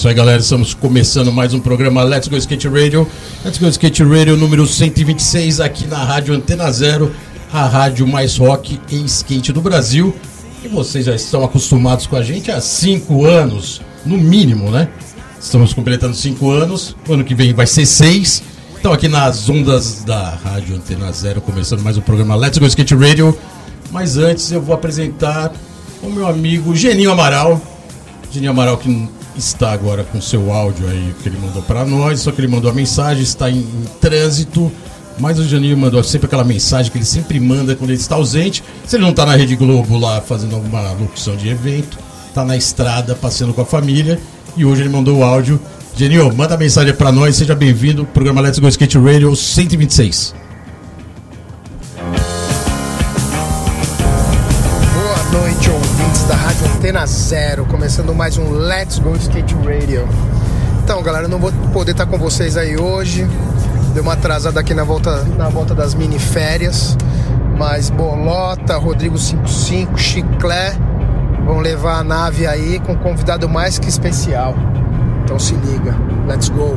Isso aí, galera. Estamos começando mais um programa Let's Go Skate Radio. Let's Go Skate Radio número 126 aqui na Rádio Antena Zero, a rádio mais rock e skate do Brasil. E vocês já estão acostumados com a gente há cinco anos, no mínimo, né? Estamos completando cinco anos. O ano que vem vai ser seis. Então aqui nas ondas da Rádio Antena Zero, começando mais um programa Let's Go Skate Radio. Mas antes eu vou apresentar o meu amigo Geninho Amaral. Geninho Amaral que está agora com seu áudio aí que ele mandou para nós, só que ele mandou a mensagem, está em, em trânsito, mas o Janinho mandou sempre aquela mensagem que ele sempre manda quando ele está ausente. Se ele não está na Rede Globo lá fazendo alguma locução de evento, está na estrada passeando com a família e hoje ele mandou o áudio. Janinho, manda a mensagem para nós, seja bem-vindo, programa Let's Go Skate Radio 126. Antena Zero, começando mais um Let's Go Skate Radio. Então, galera, não vou poder estar com vocês aí hoje. Deu uma atrasada aqui na volta, na volta das mini férias. Mas Bolota, Rodrigo 55, Chiclé vão levar a nave aí com um convidado mais que especial. Então se liga, let's go.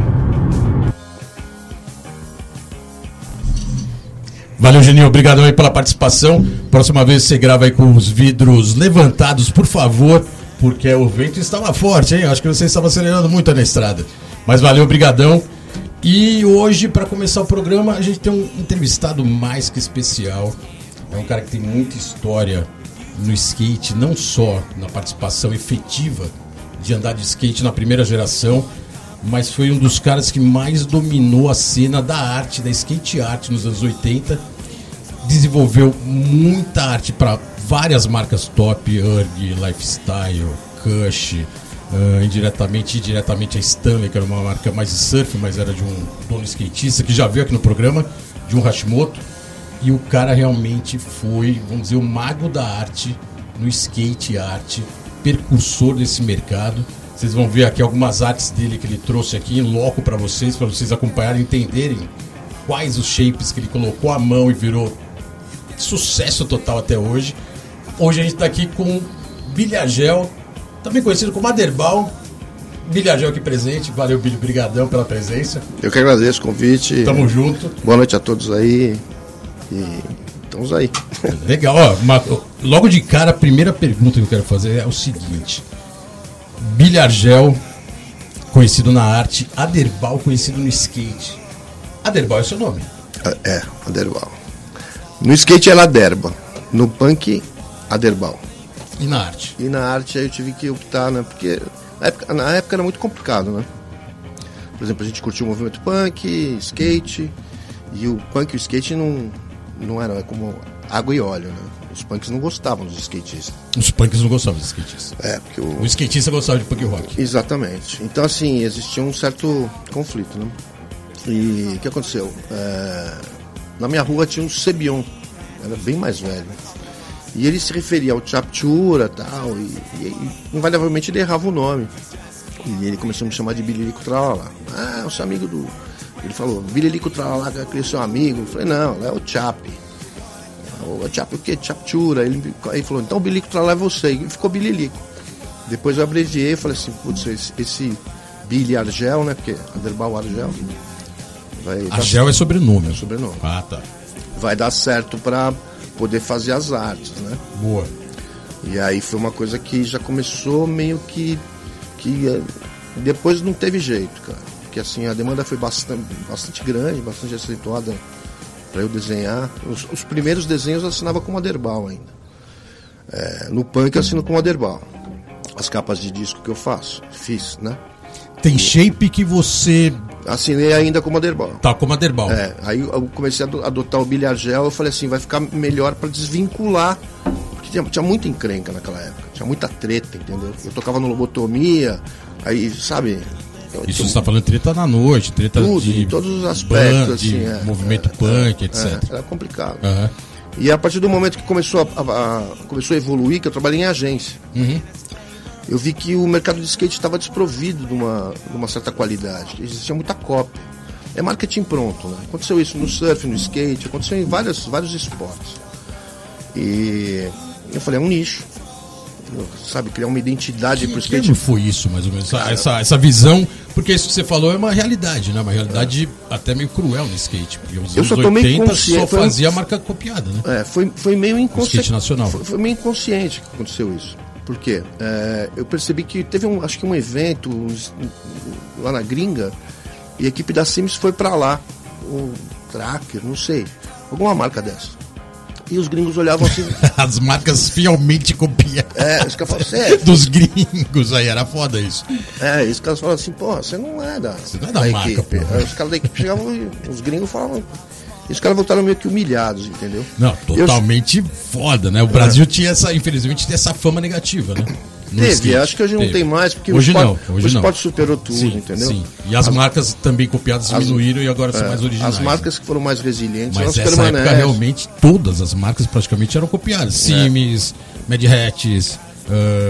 Valeu, Geninho. Obrigadão aí pela participação. Próxima vez você grava aí com os vidros levantados, por favor, porque o vento estava forte, hein? Acho que você estava acelerando muito na estrada. Mas valeu, brigadão. E hoje, para começar o programa, a gente tem um entrevistado mais que especial. É um cara que tem muita história no skate, não só na participação efetiva de andar de skate na primeira geração, mas foi um dos caras que mais dominou a cena da arte, da skate art nos anos 80. Desenvolveu muita arte para várias marcas top, URG, Lifestyle, Kush, uh, indiretamente e diretamente a Stanley, que era uma marca mais de surf, mas era de um dono skatista que já veio aqui no programa, de um Hashimoto. E o cara realmente foi, vamos dizer, o mago da arte no skate art, percursor desse mercado. Vocês vão ver aqui algumas artes dele que ele trouxe aqui em loco para vocês, para vocês acompanharem e entenderem quais os shapes que ele colocou a mão e virou sucesso total até hoje. Hoje a gente está aqui com Bilhagel, também conhecido como Aderbal. Bilhagel aqui presente, valeu Billy, brigadão pela presença. Eu que agradeço o convite. Tamo junto. Boa noite a todos aí. E estamos aí. Legal, ó, uma- logo de cara, a primeira pergunta que eu quero fazer é o seguinte: Bilhargel, conhecido na arte, Aderbal, conhecido no skate. Aderbal é seu nome? É, Aderbal. No skate é Laderba. No punk, Aderbal. E na arte? E na arte aí eu tive que optar, né? Porque na época, na época era muito complicado, né? Por exemplo, a gente curtia o movimento punk, skate. E o punk e o skate não, não eram é como água e óleo, né? Os punks não gostavam dos skatistas. Os punks não gostavam de skatistas. É, porque o, O skatista gostava de punk rock. Exatamente. Então, assim, existia um certo conflito, né? E o que aconteceu? É, Na minha rua tinha um Sebion, era bem mais velho. E ele se referia ao Chaptura tal, e, e, invariavelmente ele errava o nome. E ele começou a me chamar de Bililico Tralala. Ah, eu sou amigo do. Ele falou, Bililico Tralala, que aquele seu amigo. Eu falei, não, é o Chap. O Chap o quê? Chaptura. Ele, ele falou, então o Bililico Tralala é você. E ficou Bililico. Depois eu abreviei e falei assim, putz, esse, esse Billy Argel, né? Porque Aderbal Argel. Vai dar, Argel é sobrenome. Sobrenome. Ah, tá. vai dar certo pra poder fazer as artes, né? Boa. E aí foi uma coisa que já começou meio que. que eh, depois não teve jeito, cara. Porque assim, a demanda foi bastante, bastante grande, bastante acentuada para eu desenhar. Os, os primeiros desenhos eu assinava com Aderbal ainda. É, no punk eu assino com Aderbal. As capas de disco que eu faço, fiz, né? Tem shape que você Assinei ainda com Aderbal. tá como Aderbal. É, aí eu comecei a ado- adotar o bilhar gel, eu falei assim, vai ficar melhor para desvincular, porque tinha, tinha muita encrenca naquela época, tinha muita treta, entendeu? Eu tocava no lobotomia, aí, sabe? Isso você está falando treta na noite, treta tudo, de em todos os aspectos, assim, é, movimento é, punk, é, etc. é, era complicado. Aham. E a partir do momento que começou a, a- a- começou a evoluir, que eu trabalhei em agência, Uhum. Eu vi que o mercado de skate estava desprovido de uma, de uma certa qualidade, existia muita cópia. É marketing pronto, né? Aconteceu isso no surf, no skate, aconteceu em vários, vários esportes. E eu falei, é um nicho. Sabe, criar uma identidade para o skate. ano foi isso, mais ou menos? Essa, essa, essa visão, porque isso que você falou é uma realidade, né? Uma realidade até meio cruel no skate. Porque os Eu anos só tomei 80 só consciência- foi um- fazia a marca copiada, né? É, foi, foi meio inconsciente. nacional. Foi, foi meio inconsciente que aconteceu isso. Por quê? É, eu percebi que teve um, acho que um evento uns- lá na gringa e a equipe da Sims foi pra lá. O Tracker, não sei. Alguma marca dessa. E os gringos olhavam assim. As marcas fielmente copiadas. é, os caras falavam? Dos gringos aí, era foda isso. É, os caras falavam assim, pô, você não é da, Você não é da marca, equipe. pô. Aí os caras da equipe chegavam e os gringos falavam. E os caras voltaram meio que humilhados, entendeu? Não, Eu- totalmente foda, né? O Brasil tinha essa, infelizmente, tinha essa fama negativa, né? No Teve, skate. acho que hoje não Teve. tem mais, porque hoje o esporte, não, hoje o não. esporte superou tudo, sim, entendeu? Sim. E as, marcas também copiadas as- diminuíram e agora são É, mais originais. As marcas que foram mais resilientes, Mas elas permanecem. época, realmente, todas as marcas praticamente eram copiadas. Sims, Mad Hats,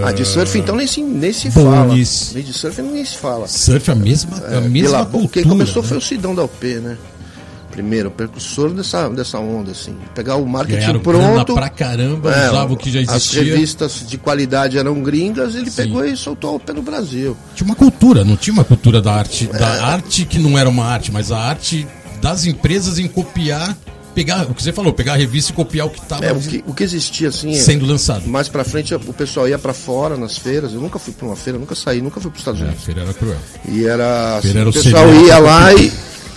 Ah, de surf então nem se, nem se Bones. fala. De surf nem se fala. Surf, a mesma, a mesma cultura. Quem começou né? foi o Sidão da UP, né? Primeiro, o precursor dessa, dessa onda, assim. Pegar o marketing Ganharam pronto. pra caramba, é, usava o que já As existia. revistas de qualidade eram gringas, ele Sim. pegou e soltou o pé no Brasil. Tinha uma cultura, não tinha uma cultura da arte, da arte que não era uma arte, mas a arte das empresas em copiar, pegar, o que você falou, pegar a revista e copiar o que estava É, o que, o que existia, assim. é- sendo lançado. Mais pra frente o pessoal ia pra fora nas feiras. Eu nunca fui pra uma feira, nunca saí, nunca fui pros Estados É, a Unidos. feira era cruel. E era. assim, era o o pessoal ia lá e.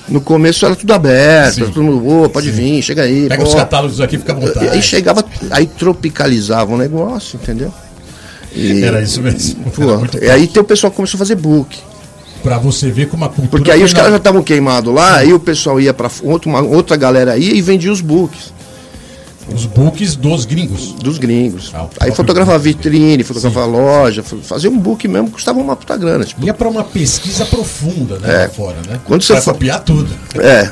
No começo era tudo aberto, Sim. todo mundo, ô, pode vir, chega aí. Pega pô. os catálogos aqui, fica à vontade. Aí chegava, aí tropicalizava o negócio, entendeu? E, Era isso mesmo. Pô, e aí tem o pessoal que começou a fazer book. Pra você ver como a cultura. Porque aí os caras já estavam queimados lá, aí o pessoal ia pra outra, uma, outra galera ia e vendia os books Os books dos gringos. dos gringos. Ah, aí fotografava vitrine, fotografava loja, fa- fazia um book mesmo, custava uma puta grana. Tipo, Ia pra uma pesquisa profunda, né? lá fora, né? Quando você pra fa- copiar tudo. É.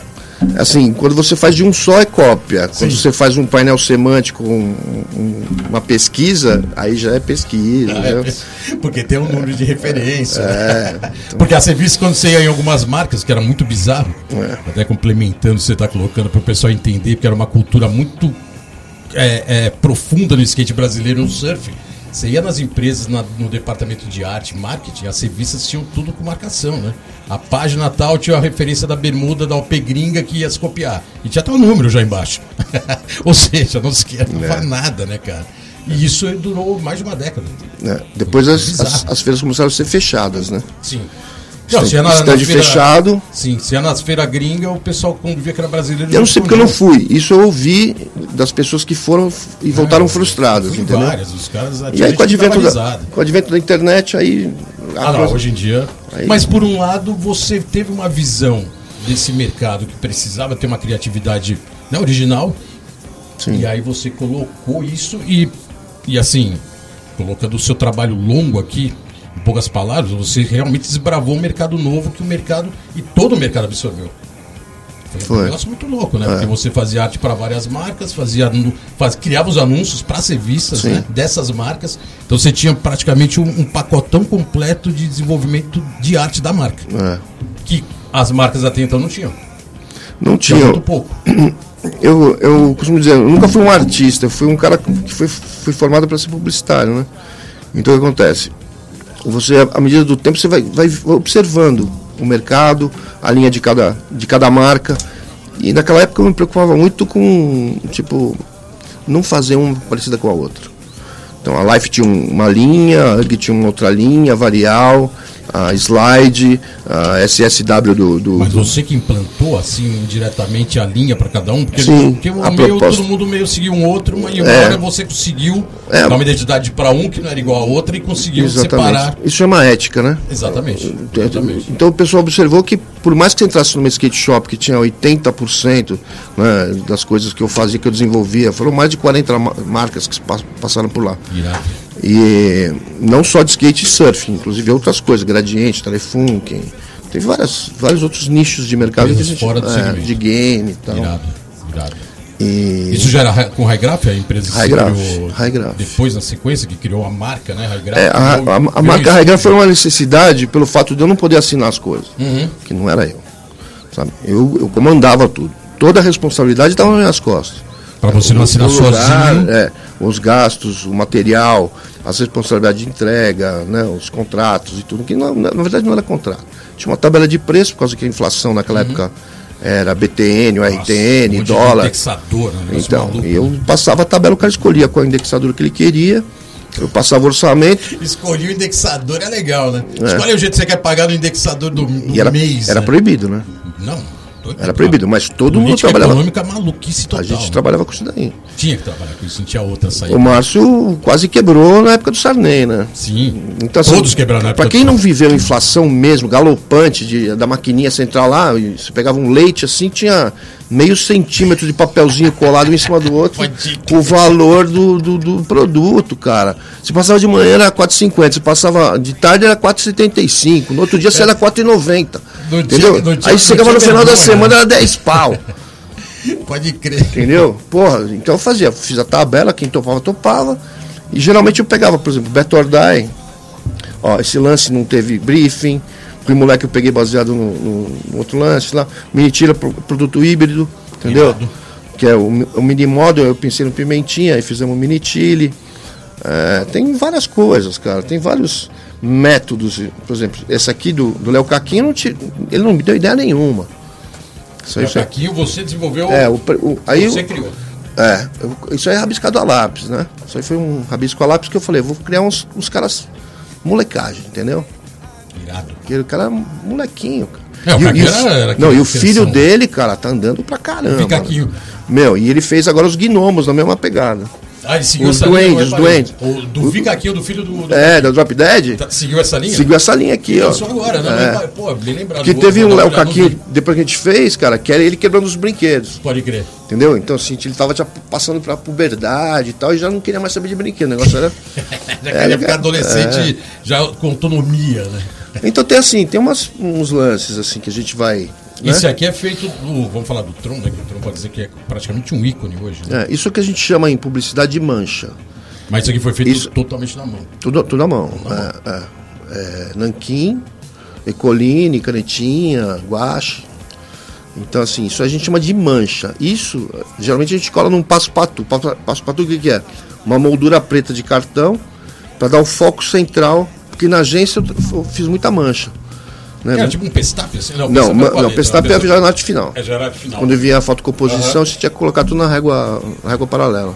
Assim, quando você faz de um só é cópia. Quando Sim. você faz um painel semântico, um- um- uma pesquisa, aí já é pesquisa. entendeu? É, porque tem um número de referência. É. Porque as revistas, quando você ia em algumas marcas, que era muito bizarro, É. até complementando você está colocando para o pessoal entender, porque era uma cultura muito é, é, profunda no skate brasileiro no surf. Você ia nas empresas, na- no departamento de arte, marketing, as revistas tinham tudo com marcação, né? A página tal tinha a referência da bermuda da OP gringa que ia se copiar. E tinha até o número já embaixo. Ou seja, não se quer, não É. faz nada, né, cara? E isso durou mais de uma década. É. Depois as, as, as feiras começaram a ser fechadas, né? Sim. Não, se é na, Stand na feira, fechado. Sim, se é nas feiras gringas, o pessoal quando via que era brasileiro. Eu não sei porque eu não fui. Isso eu ouvi das pessoas que foram e voltaram frustradas, Fui entendeu? várias, os caras E aí com o, advento da... com o advento da internet, aí. Ah, não, coisa- hoje em dia. Aí- Mas por um lado, você teve uma visão desse mercado que precisava ter uma criatividade né, original. Sim. E aí você colocou isso e, e assim, colocando o seu trabalho longo aqui, poucas palavras, você realmente desbravou um mercado novo que o mercado e todo o mercado absorveu. Foi, Foi. um negócio muito louco, né? Porque você fazia arte para várias marcas, fazia faz, criava os anúncios para as revistas né, dessas marcas. Então você tinha praticamente um, um pacotão completo de desenvolvimento de arte da marca. É. Que as marcas até então não tinham. Não Tinha tinha. muito pouco. Eu, eu costumo dizer, eu nunca fui um artista, eu fui um cara que foi, fui formado para ser publicitário, né? Então o que acontece? Você, à medida do tempo, você vai, vai observando o mercado, a linha de cada, de cada marca. E naquela época eu me preocupava muito com, tipo, não fazer uma parecida com a outra. Então a Life tinha um- uma linha, a UGG tinha outra linha, a Varial. A Slide, a SSW do. do Mas você que implantou assim diretamente a linha para cada um, porque, Sim, porque o a meio, proposta- todo mundo meio seguiu um outro, mas uma É. hora você conseguiu É. dar uma identidade para um que não era igual a outra e conseguiu separar. Isso chama ética, né? Exatamente. exatamente. Então o pessoal observou que, por mais que você entrasse numa skate shop que tinha 80% né, das coisas que eu fazia, que eu desenvolvia, foram mais de 40 ma- marcas que pa- passaram por lá. Irado. E não só de skate e surf, inclusive outras coisas, gradiente, telefunken. Tem várias, vários outros nichos de mercado que a fora do é, segmento. de game e tal. Irado. Irado. E Isso já era ra- com High Graph, a empresa que High se Graph, criou High Graph. depois na sequência que criou a marca, né? High Graph. é, a, a, criou- a criou marca isso. High foi uma necessidade pelo fato de eu não poder assinar as coisas, Uhum. que não era eu. Sabe? Eu, eu comandava tudo. Toda a responsabilidade estava nas minhas costas. Pra você não assinar lugar, sozinho. é, os gastos, o material, as responsabilidades de entrega, né, os contratos e tudo, que não- na, verdade não era contrato. Tinha uma tabela de preço, por causa que a inflação naquela época era BTN, Uhum. Nossa, RTN, um dólar. Indexador, né? Então, maluco. eu passava a tabela, o cara escolhia qual indexador que ele queria, eu passava o orçamento Escolhi o indexador, é legal, né? É. Escolhe o jeito que você quer pagar no indexador do, do era, mês. era né? proibido, né? Não, Era proibido, mas todo mundo trabalhava. econômica maluquice total. A gente né? trabalhava com isso daí. Tinha que trabalhar com isso, não tinha outra saída. O Márcio quase quebrou na época do Sarney, né? Sim. Então, assim, Todos quebraram na época Pra quem não viveu inflação mesmo, galopante de, da maquininha central lá, e você pegava um leite assim, tinha meio centímetro de papelzinho colado um em cima do outro, com o valor do, do, do produto, cara. Se passava de manhã era 4,50, se passava de tarde era 4,75, no outro dia você era 4,90. No Entendeu? dia- dia- Aí chegava no final da semana era 10 pau. Pode crer. Entendeu? Porra, então eu fazia, fiz a tabela, quem topava, topava. E geralmente eu pegava, por exemplo, Beto Ordai. Ó, esse lance não teve briefing. Fui moleque eu peguei baseado no, no- no outro lance lá. Mini tira pro- produto híbrido, entendeu? Irado. Que é o, o mini model, eu pensei no pimentinha, aí fizemos mini chile. É, tem várias coisas, cara. Tem vários métodos. Por exemplo, esse aqui do Léo Caquinho, te- ele não me deu ideia nenhuma. Isso aí- Aqui você desenvolveu. é, o, o- aí você criou. é, eu- isso aí é rabiscado a lápis, né? Isso aí foi um rabisco a lápis que eu falei, vou criar uns, uns caras molecagem, entendeu? Irado. Porque o cara é um molequinho, cara. É, o E o- e o- era- era não, e o filho dele, cara, tá andando pra caramba. Picaquinho. Meu, e ele fez agora os gnomos na mesma pegada. Ah, ele seguiu Os essa linha. duendes, eu os duendes. O do Vicaquinho, do filho do. do- É, da Drop Dead, Tá- Seguiu essa linha? seguiu essa linha aqui, ó. Só agora, né? É. Pô, bem lembrado. Que teve um Léo Caquinho, depois que a gente fez, cara, que era ele quebrando os brinquedos. Pode crer. Entendeu? Então, assim, ele tava já passando pra puberdade e tal, e já não queria mais saber de brinquedo. O negócio era. Já É, queria ficar é. adolescente já com autonomia, né? Então tem assim, tem umas, uns lances assim que a gente vai. né? Isso aqui é feito do. Vamos falar do Tron, né? Que o Tron pode dizer que é praticamente um ícone hoje. Né? É, isso que a gente chama em publicidade de mancha. Mas isso aqui foi feito Isso- totalmente na mão. Tudo, tudo à mão. É, é. É, nanquim, ecoline, canetinha, guache. Então, assim, isso a gente chama de mancha. Isso, geralmente a gente cola num passo-patu. Pa- Passo-patu o que, que é? Uma moldura preta de cartão para dar o foco central, porque na agência eu, fiz muita mancha. Né? Era tipo um pestap, assim? Não, não, é ma- paleta, não, pestap é arte final. É arte final. Quando vinha a fotocomposição, Aham. você tinha que colocar tudo na régua, na régua paralela.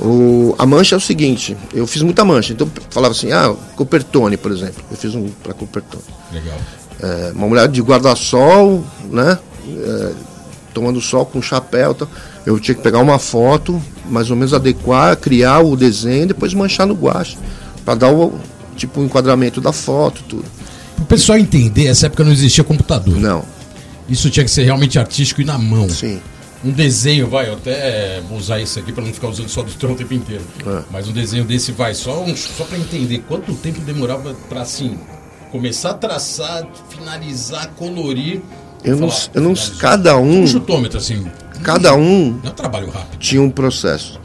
O, a mancha é o seguinte, eu fiz muita mancha, então falava assim, ah, Copertone, por exemplo. Eu fiz um para Copertone. Legal. É, uma mulher de guarda-sol, né? é, tomando sol com chapéu. tal. Eu tinha que pegar uma foto, mais ou menos adequar, criar o desenho, depois manchar no guache, para dar o tipo o enquadramento da foto, tudo. Para o pessoal entender, essa época não existia computador. Não, Isso tinha que ser realmente artístico e na mão. sim. Um desenho, vai, eu até vou usar isso aqui para não ficar usando só do Tron o tempo inteiro. É. Mas um desenho desse vai, só, um, só para entender quanto tempo demorava para assim, começar a traçar, finalizar, colorir. Eu não, falar, eu não, cada um, Um chutômetro, assim. cada um Não é um trabalho rápido. tinha um processo.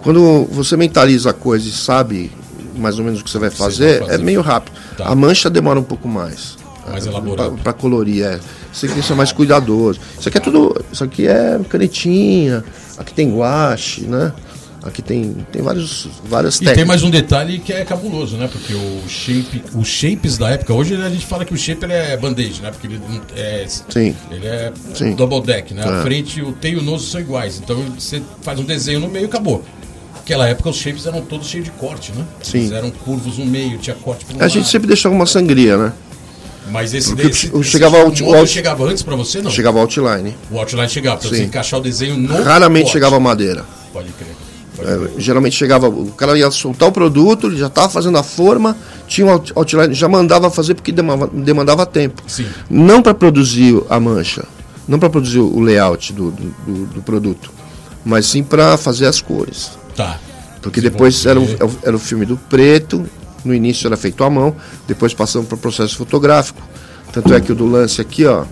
Quando você mentaliza a coisa e sabe mais ou menos o que você vai fazer, vai fazer. é meio rápido. Tá. A mancha demora um pouco mais. Mais elaborado. Para colorir, é. Isso aqui isso é mais cuidadoso. Isso aqui é tudo. Isso aqui é canetinha, aqui tem guache, né? Aqui tem, tem vários, várias E tem técnicas. mais um detalhe que é cabuloso, né? Porque o shape, os shapes da época, hoje a gente fala que o shape é band-aid, né? Porque ele é, Sim. ele é Sim. double deck, né? A É. frente, o teio e o noso são iguais. Então você faz um desenho no meio e acabou. Naquela época os shapes eram todos cheios de corte, né? Sim. Eles eram curvos no meio, tinha corte por um A gente lado. sempre deixava uma sangria, né? Mas esse Porque desse, esse chegava ao- outro ao- chegava antes pra você, não? Chegava outline. O outline chegava, pra você Sim. encaixar o desenho no Raramente corte. chegava madeira. Pode crer. É, geralmente chegava, o cara ia soltar o produto, ele já estava fazendo a forma, tinha um out- outline, já mandava fazer porque demandava, demandava tempo. Sim. Não para produzir a mancha, não para produzir o layout do, do, do- do produto, mas sim para fazer as cores. Tá. Porque depois era o, Desenvolver. era o filme do preto, no início era feito à mão, depois passamos para o processo fotográfico. Tanto é que o do lance aqui, ó.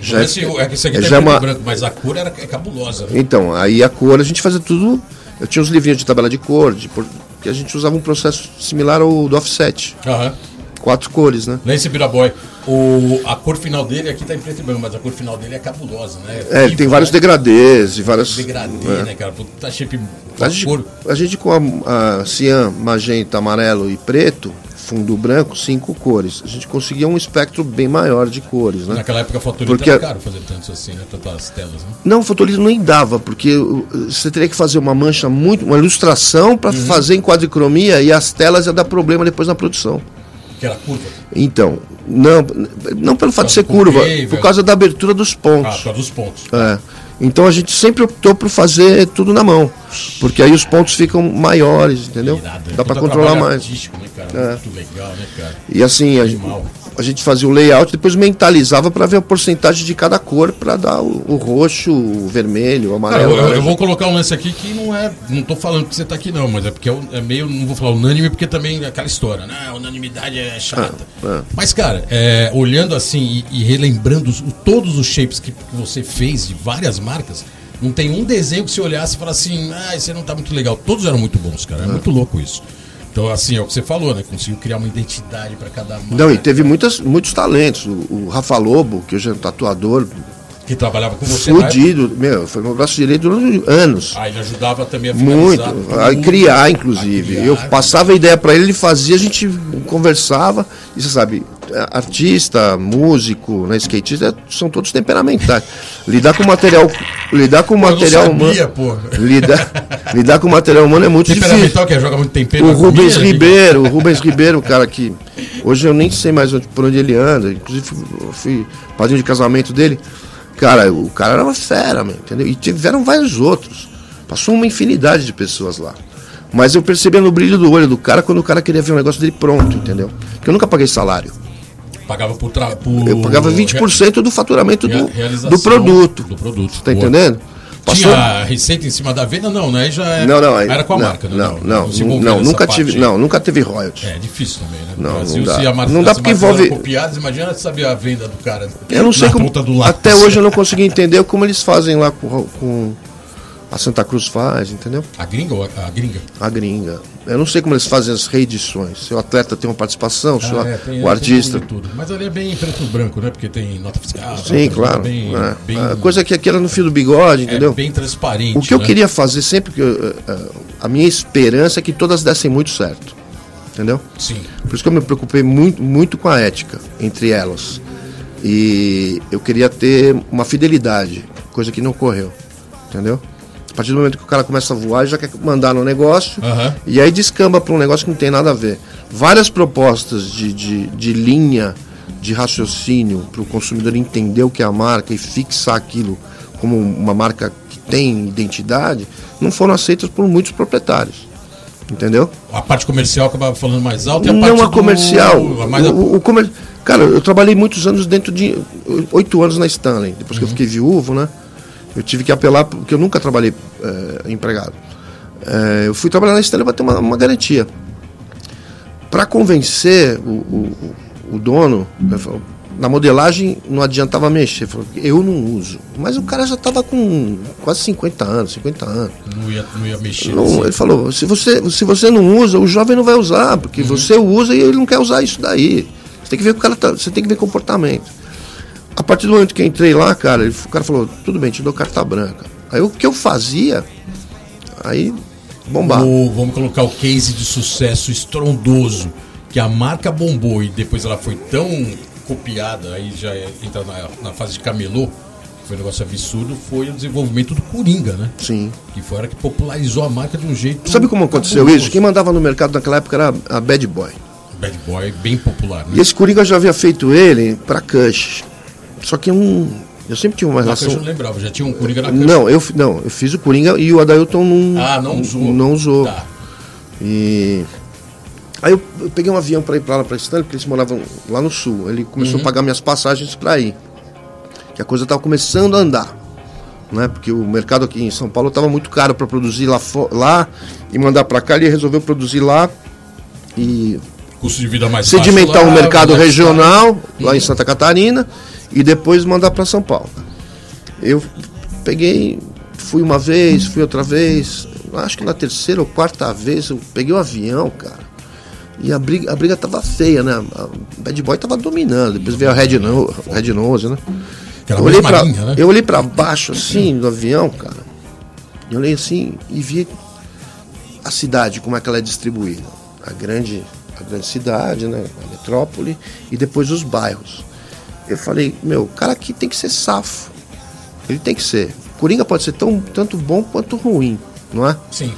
Já Esse, é que esse aqui é tá já preto uma- branco, mas a cor era, é cabulosa. né? Então, aí a cor a gente fazia tudo. Eu tinha uns livrinhos de tabela de cor, de, por- que a gente usava um processo similar ao do offset. Aham. Quatro cores, né? Lance Biraboy, o, a cor final dele aqui tá em preto e branco, mas a cor final dele é cabulosa, né? É, ele tem vários degradês e várias. degradê, é. né, cara? Puta, Tá shape A gente, cor. a gente com a, a cian, magenta, amarelo e preto, fundo branco, cinco cores. A gente conseguia um espectro bem maior de cores, né? Naquela época fotolito Porque- era caro fazer tantos assim, né? Tantas telas, né? Não, fotolito nem dava, porque você teria que fazer uma mancha muito, uma ilustração para Uhum. fazer em quadricromia e as telas ia dar problema depois na produção. Que era curva. Então, não, não pelo fato de ser causa do curva, concave, por causa da abertura dos Ah, pontos. por causa dos pontos. É. Então a gente sempre optou por fazer tudo na mão, porque aí os pontos ficam maiores, entendeu? Irado, Dá para controlar mais. né, cara? É. Muito legal, né, cara? E assim, a, Animal. A gente fazia o layout, depois mentalizava para ver a porcentagem de cada cor para dar o, o roxo, o vermelho, o Cara, amarelo. eu, eu- eu vou colocar um lance aqui que não é. Não tô falando que você tá aqui, não, mas é porque é, um- é meio. Não vou falar unânime, porque também é aquela história, né? A unanimidade é chata. Ah, ah. Mas, cara, é, olhando assim e, e relembrando os- todos os shapes que, que você fez de várias marcas, não tem um desenho que você olhasse e falasse assim, ah, esse não tá muito legal. Todos eram muito bons, cara. É muito louco isso. Então, assim, é o que você falou, né? Conseguiu criar uma identidade pra cada marca. Não, e teve muitas, muitos talentos. O, o Rafa Lobo, que hoje é um tatuador Que trabalhava com você. fudido, meu, foi meu braço direito durante anos. Ah, ele ajudava também a Muito, a criar, inclusive. a criar, eu passava a ideia para ele, ele fazia, a gente conversava. E você sabe, artista, músico, né, skatista, são todos temperamentais. Lidar com material, lidar com material humano, pô. lidar, lidar com material humano é muito difícil. Temperamental que é, joga muito tempero O comida, Rubens que- Ribeiro, o Rubens Ribeiro, cara que hoje eu nem sei mais onde, por onde ele anda, inclusive fui padrinho de casamento dele. Cara, o cara era uma fera, meu, entendeu? E tiveram vários outros. Passou uma infinidade de pessoas lá. Mas eu percebia no brilho do olho do cara quando o cara queria ver o negócio dele pronto, entendeu? Porque eu nunca paguei salário. Pagava por, tra... por... Eu pagava 20% do faturamento do, do produto. Do produto. Tá Boa. entendendo? Tinha receita em cima da venda? Não, né? Já é... Não, não, Era com a não, marca, né? Não, não, não, não, nunca tive, aí. não, nunca teve royalties. É difícil também, né? Não, Brasil, não dá. se a marca Não dá porque envolve- era copiada, imagina saber a venda do cara. Eu não sei como. Até hoje eu não consegui entender como eles fazem lá com, com a Santa Cruz faz, entendeu? A gringa ou a, a gringa? A gringa. Eu não sei como eles fazem as reedições. Se o atleta tem uma participação, Ah, é, tem- o artista. tudo. Mas ali é bem preto e branco, né? Porque tem nota fiscal. Sim, claro. Bem, é. bem, a coisa que aqui era no fio do bigode, é entendeu? bem transparente. O que eu né? queria fazer sempre que eu, eh, eh, a minha esperança é que todas dessem muito certo. Entendeu? Sim. Por isso que eu me preocupei muito, muito com a ética entre elas. E eu queria ter uma fidelidade, coisa que não ocorreu. Entendeu? A partir do momento que o cara começa a voar, já quer mandar no negócio. Aham. E aí descamba para um negócio que não tem nada a ver. Várias propostas de, de, de linha de raciocínio para o consumidor entender o que é a marca e fixar aquilo como uma marca que tem identidade, não foram aceitas por muitos proprietários. Entendeu? A parte comercial acabava falando mais alto e a parte Não a do- comercial. a- O, o comer... Cara, eu trabalhei muitos anos dentro de. oito anos na Stanley. Depois que Uhum. eu fiquei viúvo, né? Eu tive que apelar, porque eu nunca trabalhei eh, empregado. Eh, eu fui trabalhar na Stanley para ter uma, uma garantia. Para convencer o, o, o dono, eu falo, na modelagem não adiantava mexer. Falou, eu não uso. Mas o cara já estava com quase 50 anos, 50 anos. Não ia, não ia mexer. Não, assim. ele falou, se você, se você não usa, o jovem não vai usar, porque Uhum. você usa e ele não quer usar isso daí. Você tem que ver o cara tá- você tem que ver comportamento. A partir do momento que eu entrei lá, cara, ele- o cara falou, tudo bem, te dou carta branca. Aí o que eu fazia, aí bombava. O- vamos colocar o case de sucesso estrondoso que a marca bombou e depois ela foi tão copiada, aí já entra na, na fase de camelô. foi um negócio absurdo, foi o desenvolvimento do Coringa, né? Sim. Que foi a hora que popularizou a marca de um jeito. Sabe como aconteceu cabuloso. isso? Quem mandava no mercado naquela época era a Bad Boy. Bad Boy, bem popular, né? E esse Coringa já havia feito ele pra Cush. Só que um, eu sempre tinha uma Na Cush eu relação. não lembrava, já tinha um Coringa na Cush. Não, eu, não, eu fiz o Coringa e o Adailton não, Ah, não usou. Não usou. Tá. E aí eu, eu peguei um avião para ir para lá para Stanley, porque eles moravam lá no sul. Ele começou a pagar minhas passagens para ir. Que a coisa estava começando a andar. Né? Porque o mercado aqui em São Paulo estava muito caro para produzir lá, lá e mandar para cá. Ele resolveu produzir lá e Custo de vida mais sedimentar o lá, mercado regional lá em Santa Catarina e depois mandar para São Paulo. Eu peguei, fui uma vez, fui outra vez, acho que na terceira ou quarta vez eu peguei o avião, cara. E a briga, a briga tava feia, né? A Bad Boy tava dominando, depois veio a Red, no, Red Nose, né? Aquela eu, olhei pra, linha, né? eu olhei pra baixo assim do avião, cara. Eu olhei assim e vi a cidade, como é que ela é distribuída. A grande, a grande cidade, né? A metrópole e depois os bairros. Eu falei, meu, o cara aqui tem que ser safo. Ele tem que ser. Coringa pode ser tão, tanto bom quanto ruim, não é? Sim.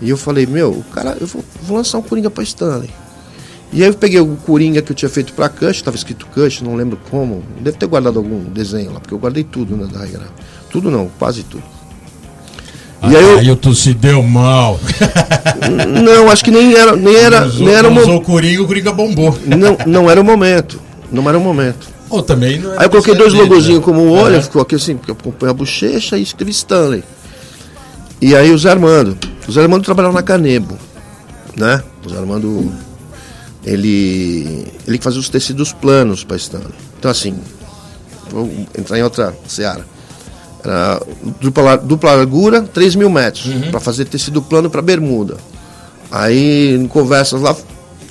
E eu falei, meu, o cara, eu vou, vou lançar um Coringa pra Stanley. E aí eu peguei o Coringa que eu tinha feito pra Cush, tava escrito Cush, não lembro como. Deve ter guardado algum desenho lá, porque eu guardei tudo, né, da regra. Tudo não, quase tudo. E aí eu- Aí o tu se deu mal. Não, acho que nem era, nem era, usou, nem era o usou o Coringa, o Coringa bombou. não, não era o momento. Não era o momento. Ou também não era Aí eu coloquei dois logozinhos né? como o olho, É. ficou aqui assim, porque eu acompanho a bochecha e escrevi Stanley. E aí o Zé Armando. O Zé Armando trabalhava na Canebo, né? O Zé Armando, ele, ele fazia os tecidos planos para Stanley. Então assim, vou entrar em outra seara. Era dupla, dupla largura, 3 mil metros, para fazer tecido plano para bermuda. Aí, em conversas lá,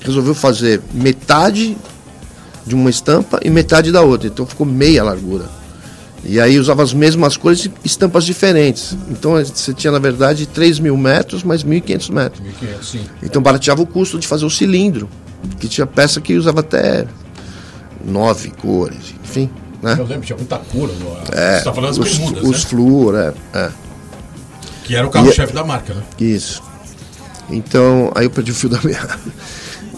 resolveu fazer metade de uma estampa e metade da outra. Então ficou meia largura. E aí usava as mesmas cores e estampas diferentes. Então você tinha, na verdade, 3 mil metros mais 1.500 metros. 1500, sim. Então barateava o custo de fazer o cilindro. Que tinha peça que usava até nove cores, enfim. Né? Eu lembro, tinha muita cor. No, É, você tá falando das os, bermudas, os né? flúor, é, é. Que era o carro-chefe da marca, né? Isso. Então, aí eu perdi o fio da meada.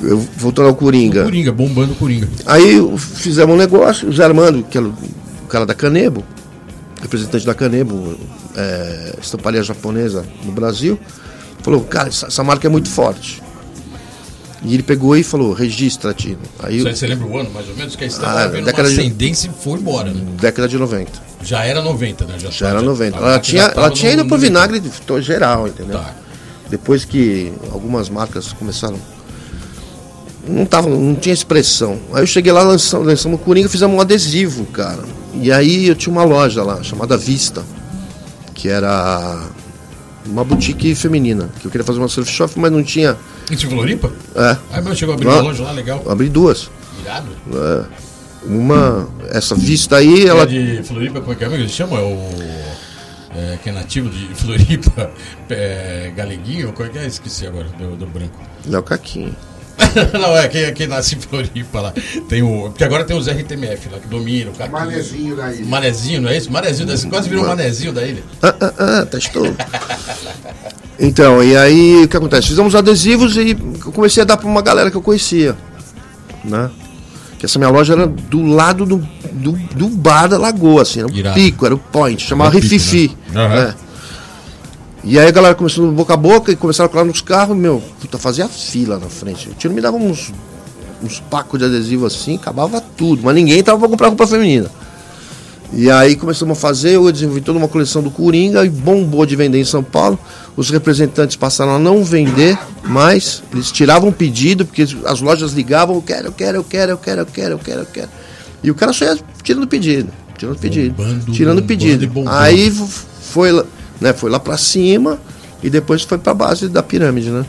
Eu, voltando ao O Coringa. Coringa, bombando o Coringa. Aí fizemos um negócio, o Zé Armando, que era o o cara da Canebo, representante da Canebo, é, estamparia japonesa no Brasil, falou, cara, essa, essa marca é muito forte. E ele pegou e falou, registra, Tino. Aí, eu- aí você lembra o ano, mais ou menos? Que aí você Ah, década de- ascendência e foi embora, né? década de 90. Já era 90, né? Já era 90. a Ela tinha, ela tinha ido pro vinagre geral, entendeu? Tá. Depois que algumas marcas começaram. Não, tava, não tinha expressão. Aí eu cheguei lá, lançamos, lançamos o Coringa, fizemos um adesivo, cara. E aí eu tinha uma loja lá, chamada Vista, que era uma boutique feminina. Que eu queria fazer uma surf shop, mas não tinha. Isso em Floripa? É, Aí meu chegou a abrir Ah. uma loja lá, legal. abri duas. Irado. Uma. Essa Vista aí, Ela... ela. É de Floripa, como é que é? Eles chamam? É o. É, que é nativo de Floripa, é, Galeguinho, como é que é? Esqueci agora, do, do branco. Léo Caquinho. não, é quem, quem nasce em Floripa lá. Tem o, porque agora tem os RTMF lá que dominam. o Caquinho. Manezinho da ilha. Manezinho, não é isso? Manezinho, da- quase virou manezinho da ilha. Ah, ah, ah, testou. Então, e aí o que acontece? Fizemos adesivos e eu comecei a dar para uma galera que eu conhecia. Né? Que essa minha loja era do lado do, do, do bar da lagoa, assim, era o Irado. pico, era o point, chamava Rififi. né? E aí a galera começou no boca a boca e começaram a colar nos carros, meu, puta, fazia fila na frente. O tio me dava uns, uns pacos de adesivo assim, acabava tudo, mas ninguém tava pra comprar roupa feminina. E aí começamos a fazer, eu desenvolvi toda uma coleção do Coringa e bombou de vender em São Paulo. Os representantes passaram a não vender mais, eles tiravam pedido, porque as lojas ligavam, eu quero, eu quero, eu quero, eu quero, eu quero, eu quero, eu quero. E o cara só ia tirando pedido, tirando pedido, Bombando, tirando bombando pedido. Aí foi, lá- né, foi lá pra cima e depois foi pra base da pirâmide, né?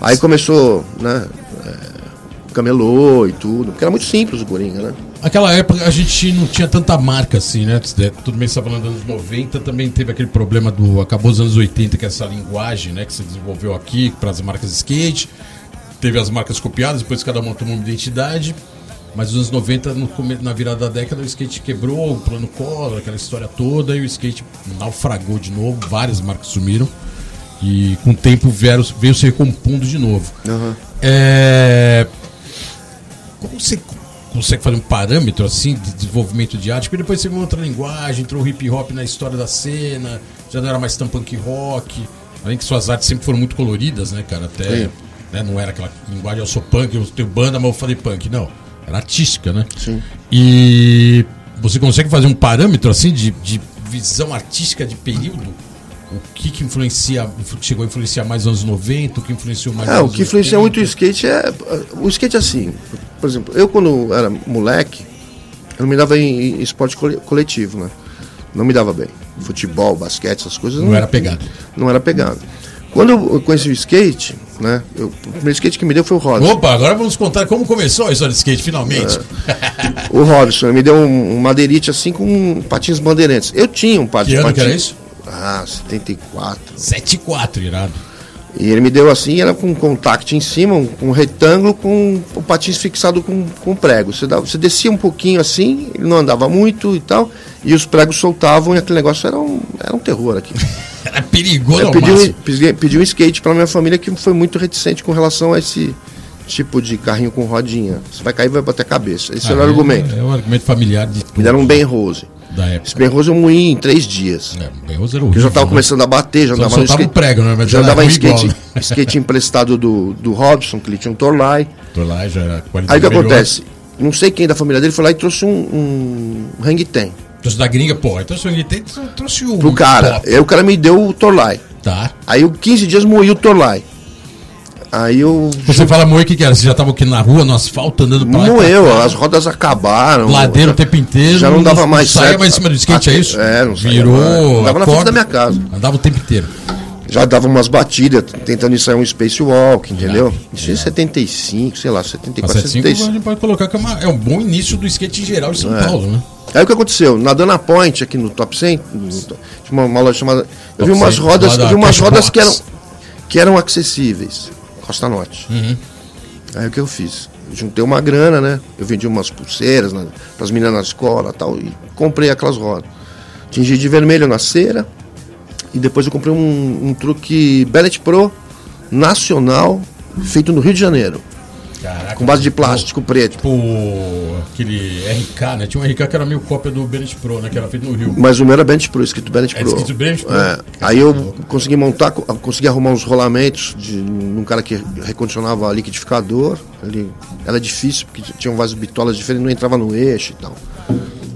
Aí começou, né, é, camelô e tudo, porque era muito simples o Coringa, né? Aquela época a gente não tinha tanta marca assim, né? Tudo bem você tá falando dos anos 90, também teve aquele problema do. Acabou os anos 80, que é essa linguagem, né? Que se desenvolveu aqui para as marcas skate. Teve as marcas copiadas, depois cada uma tomou uma identidade. Mas nos anos 90, no na virada da década, o skate quebrou, o plano Collor, aquela história toda, e o skate naufragou de novo, várias marcas sumiram. E com o tempo vieram, veio se recompondo de novo. Aham. É... Como você consegue fazer um parâmetro assim de desenvolvimento de arte? Porque depois você viu outra linguagem, entrou o hip hop na história da cena, já não era mais tão punk rock. Além que suas artes sempre foram muito coloridas, né, cara? Até né, não era aquela linguagem, eu sou punk, eu tenho banda, mas eu falei punk. Não, era artística, né? Sim. E você consegue fazer um parâmetro assim de, de visão artística de período? O que, que influencia, chegou a influenciar mais nos anos 90, o que influenciou mais É, nos o anos que influencia 80? muito o skate é. O skate é assim. Por exemplo, eu quando era moleque, eu não me dava em, em esporte cole- coletivo, né? Não me dava bem. Futebol, basquete, essas coisas. Não era pegado. Não era pegado. Quando eu conheci o skate, né? eu- o primeiro skate que me deu foi o Robson. Opa, agora vamos contar como começou a história de skate, finalmente. O Robson, me deu um, um madeirite assim com patins bandeirantes. Eu tinha um par Que ano que patins. era isso? Ah, 74. 7-4, irado. E ele me deu assim, era com um contact em cima, um, um retângulo com o patins fixado com, com prego. Você, dava, você descia um pouquinho assim, ele não andava muito e tal, e os pregos soltavam e aquele negócio era um, era um terror aqui. Era perigoso Eu pedi um, pedi, pedi um skate para minha família que foi muito reticente com relação a esse tipo de carrinho com rodinha. Você vai cair e vai bater a cabeça. Esse Ah, era o é- argumento. É o argumento familiar de Me tudo deram um Ben Rose. da Esse época. Ben Rose eu moí em três dias. É, o Ben Rose era Eu horrível. já estava né? começando a bater, já Só andava no o skate. prego, né? Mas Já era andava em igual, skate, né? skate emprestado do, do Robson, que ele tinha um Torlai. Lá, já era qualidade Aí o que melhor. acontece? Não sei quem da família dele foi lá e trouxe um, um hang ten Trouxe da gringa, pô. Então eu trouxe o. pro cara. top. Aí o cara me deu o Torlai. Tá. Aí eu 15 dias moí o Torlai. Aí eu. Você fala moe, o que que era? Você já tava aqui na rua, no asfalto, andando pra lá pra Moeu, as rodas acabaram. Ladeira o tempo inteiro. Já não dava mais Saia certo. mais em cima do skate, é isso? É, não Virou. mais. Andava na a frente da minha casa. Andava o tempo inteiro. Já dava umas batidas, tentando ensaiar um spacewalk, entendeu? Isso em 75, sei lá, A 74, 75 a 75. gente pode colocar que é, uma- é um bom início do skate em geral em São É. Paulo, né? Aí o que aconteceu? Na Dana Point, aqui no Top 100, no- tinha uma, uma loja chamada. Eu Top vi umas 100, rodas, vi umas rodas que eram, que eram acessíveis. Costa Norte. Uhum. Aí o que eu fiz? Eu juntei uma grana, né? Eu vendi umas pulseiras para as meninas na escola e tal, e comprei aquelas rodas. Tingi de vermelho na cera, e depois eu comprei um, um truque Bellet Pro nacional, feito no Rio de Janeiro, Caraca. com base de plástico preto. Tipo aquele RK, né? Tinha um RK que era meio cópia do Bennett Pro, né? Que era feito no Rio. Mas o meu era Bent Pro, escrito Bent É Pro. escrito Bennett Pro? É. Aí eu consegui montar, co- consegui arrumar uns rolamentos de um cara que recondicionava liquidificador. Ele, era difícil, porque tinham várias bitolas diferentes, não entrava no eixo e tal.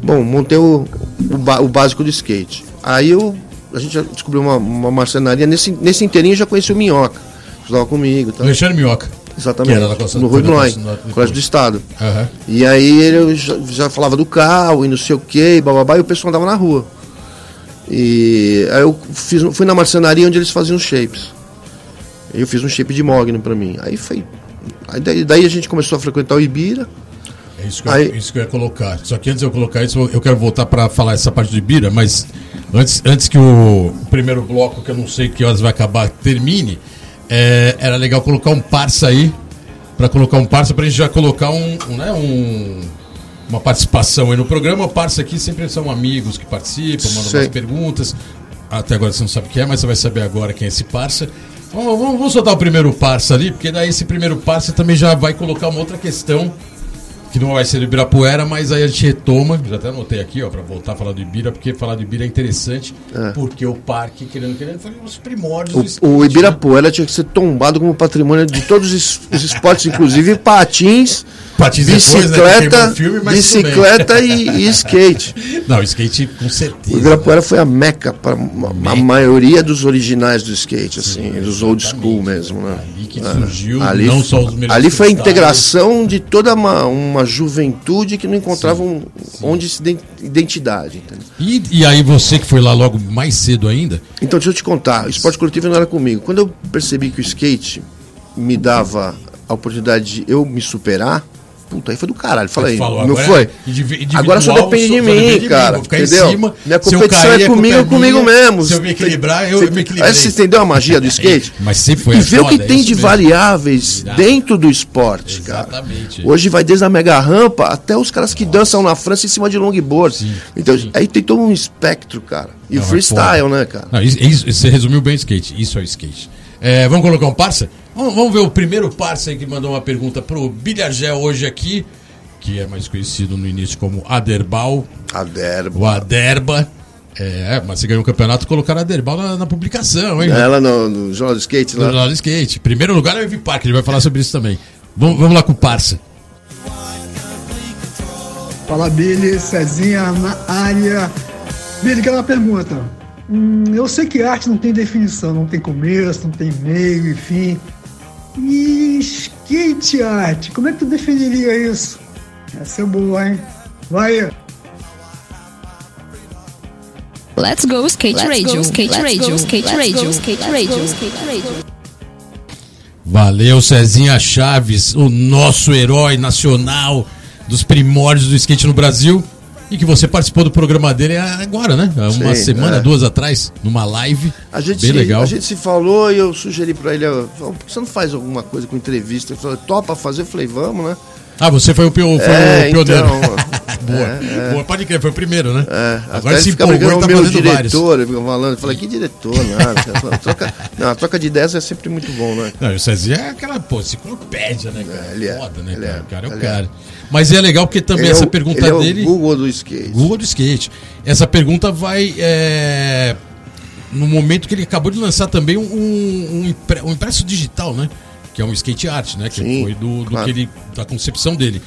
Bom, montei o, o, o básico do skate. Aí eu, a gente descobriu uma, uma marcenaria. Nesse, nesse inteirinho eu já conheci o Minhoca. Estudava comigo. e tal. Alexandre Minhoca. Exatamente. No Rui Blanc, no- Colégio do Estado. Aham. E aí ele já, já falava do carro e não sei o que, e bababá, e o pessoal andava na rua. E aí eu fiz, fui na marcenaria onde eles faziam shapes. E eu fiz um shape de Mogno pra mim. Aí foi. Aí daí, daí a gente começou a frequentar o Ibira. É isso que, eu, Aí- isso que eu ia colocar. Só que antes de eu colocar isso, eu quero voltar para falar essa parte do Ibira, mas antes, antes que o primeiro bloco, que eu não sei que horas vai acabar, termine, é, era legal colocar um parça aí, para colocar um parça, para a gente já colocar um, um, né, um- uma participação aí no programa. O parça aqui sempre são amigos que participam, mandam Sei. umas perguntas. Até agora você não sabe o que é, mas você vai saber agora quem é esse parça. Vamos, vamos, vamos soltar o primeiro parça ali, porque daí esse primeiro parça também já vai colocar uma outra questão que não vai ser do Ibirapuera, mas aí a gente retoma, já até anotei aqui, ó, pra voltar a falar do Ibira, porque falar do Ibira é interessante, É. porque o parque, querendo querendo, foi um dos primórdios do O, skate, o né? Ibirapuera tinha que ser tombado como patrimônio de todos os, esportes, inclusive patins, Patins depois, né, bicicleta, o filme, mas tudo bem. bicicleta e, e skate. Não, skate com O certeza. Ibirapuera foi a meca para a maioria dos originais do skate, assim, dos old school mesmo, né? Ali que É. surgiu, Ali- não só os Ali foi a integração de toda uma, uma juventude que não encontrava um- onde se ident- identidade. E, e aí você que foi lá logo mais cedo ainda, Então, deixa eu te contar, o esporte coletivo não era comigo. Quando eu percebi que o skate me dava a oportunidade de eu me superar, Puta, aí foi do caralho. Falei, Falou, não agora foi? é individual, Agora só depende de mim, depende de mim, cara. entendeu? cima, Minha competição cair, é comigo, é comigo mesmo. Se eu me equilibrar, eu- eu me equilibrei. Aí você entendeu a magia do skate? Mas sempre foi E a vê o que é tem de mesmo. variáveis Irado. dentro do esporte, cara. Exatamente. Hoje vai desde a mega rampa até os caras que dançam na França em cima de longboard. Sim, então, sim. aí tem todo um espectro, cara. E Não, o é freestyle, né, cara? Não, isso, isso- você resumiu bem o skate. Isso é o skate. É, vamos colocar um parça? Vamos, vamos ver o primeiro parça aí que mandou uma pergunta pro Bilhagel hoje aqui, que é mais conhecido no início como Aderbal, A derba. o Aderba. É, mas você ganhou o campeonato colocaram Aderbal na, na publicação, hein? Ela no, no Jornal do Skate No lá. Jornal do Skate. Primeiro lugar é o Evi Park, ele vai falar sobre isso também. Vamos, vamos lá com o parça. Fala Billy, Cezinha na área. Billy, aquela pergunta. Hum, eu sei que arte não tem definição, não tem começo, não tem meio, enfim. E skate art, como é que tu definiria isso? Essa é boa, hein? Vai. Let's go skate radio, skate radio, skate radio, skate radio, skate radio. Valeu, Cezinha Chaves, o nosso herói nacional dos primórdios do skate no Brasil. E que você participou do programa dele agora, né? Uma Sim, semana, é. duas atrás, numa live. A gente, bem se, legal. a gente se falou e eu sugeri pra ele, por que você não faz alguma coisa com entrevista? Ele falou, topa fazer? Eu falei, vamos, né? Ah, você foi o, pio, foi É, o pioneiro. então, Boa. Boa, pode crer, foi o primeiro, né? É, Agora se empolgou e tá o meu fazendo vários. diretor, ele fica falando, eu falei, que diretor, nada. troca, não, a troca de ideias é sempre muito bom, né? Não, o Cezinha é aquela, pô, enciclopédia, né, cara? É, ele é, Foda, né, ele cara? é, o cara é o ele cara. Mas é legal porque também Ele é essa o- pergunta ele é dele. o Google do skate. Google do skate. Essa pergunta vai. é, no momento que ele acabou de lançar também um, um, um impresso digital, né? Que é um skate art, né? Que Sim, foi do, do claro. que ele, da concepção dele.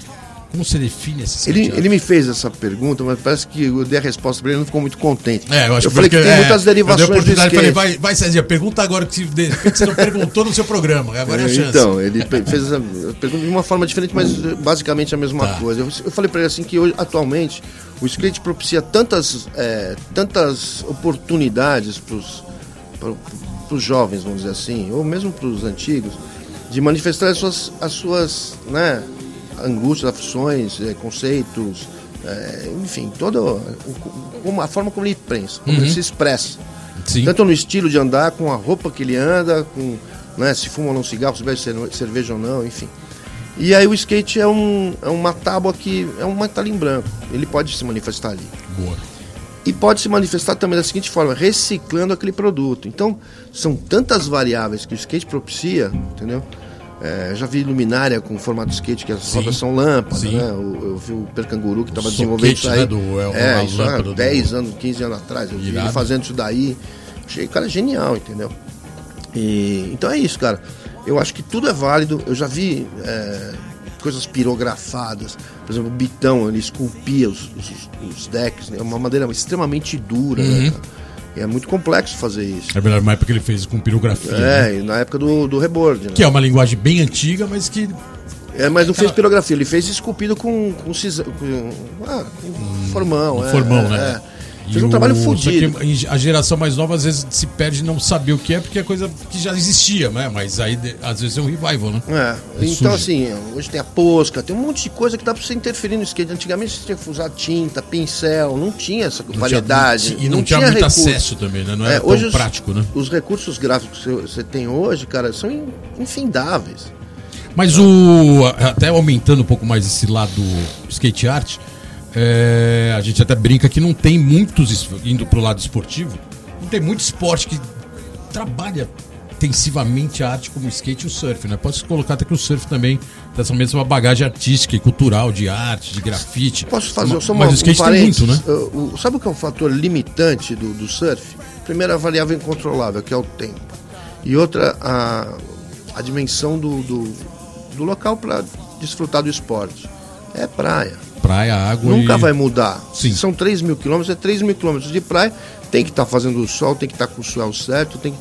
Como você define esse Ele, ele me fez essa pergunta, mas parece que eu dei a resposta pra ele não ficou muito contente. É, eu acho falei que, tem é, muitas eu dei derivações do skate. falei, vai, vai, Cezinha, pergunta agora que você não perguntou no seu programa. Agora é a chance. Então, ele fez essa pergunta de uma forma diferente, mas basicamente a mesma Tá. coisa. Eu, eu falei para ele assim que hoje, atualmente, o skate propicia tantas, eh, tantas oportunidades para os jovens, vamos dizer assim, ou mesmo para os antigos, de manifestar as suas, as suas né, angústias, aflições, eh, conceitos, eh, enfim, toda a forma como ele pensa, como ele se expressa. Sim. Tanto no estilo de andar, com a roupa que ele anda, com né, se fuma ou não cigarro, se bebe cer- cerveja ou não, enfim. E aí o skate é, um, é uma tábua que é um metalim branco. Ele pode se manifestar ali. Boa. E pode se manifestar também da seguinte forma, reciclando aquele produto. Então, são tantas variáveis que o skate propicia, entendeu? É, já vi luminária com formato skate, que as Sim. rodas são lâmpadas, né? Eu, eu vi o Percanguru que estava desenvolvendo isso aí. né, do- é é, isso há lâmpada do- 10 anos, 15 anos atrás. Eu vi Irado. ele fazendo isso daí. Achei o cara genial, entendeu? E, então é isso, cara. Eu acho que tudo é válido. Eu já vi é, coisas pirografadas. Por exemplo, o Bitão, ele esculpia os, os, os decks. né? É uma madeira extremamente dura, Uhum. né, cara? E é muito complexo fazer isso. É melhor uma época que ele fez com pirografia. né? É, e na época do, do reboard. Né? Que é uma linguagem bem antiga, mas que É, mas não fez pirografia, ele fez esculpido com, com, cisa- com, ah, com formão. um é, formão, é, né? é. Fez um trabalho fodido. a geração mais nova às vezes se perde não saber o que é, porque é coisa que já existia, né? Mas aí às vezes é um revival, né? É, Ele então surge. assim, hoje tem a posca, tem um monte de coisa que dá pra você interferir no skate. Antigamente você tinha que usar tinta, pincel, não tinha essa Não variedade. tinha- e não, tinha, muito recurso. acesso também, né? Não era É, tão hoje os- prático, né? Os recursos gráficos que você- tem hoje, cara, são in- infindáveis. Mas o. Até aumentando um pouco mais esse lado skate art, é, a gente até brinca que não tem muitos, indo pro lado esportivo, não tem muito esporte que trabalha intensivamente a arte como o skate e o surf, né? Pode se colocar até que o surf também tem essa mesma bagagem artística e cultural, de arte, de grafite. Posso fazer só uma, mas o skate um tem muito, né? Uh, o- sabe o que é um fator limitante do, do surf? Primeiro, a variável incontrolável, que é o tempo. E outra, a, a dimensão do, do, do local para desfrutar do esporte. É praia. Praia, água Nunca e... vai mudar. Sim. São 3 mil quilômetros, é 3 mil quilômetros de praia. Tem que estar fazendo o sol, tem que estar com o sol certo. Tem...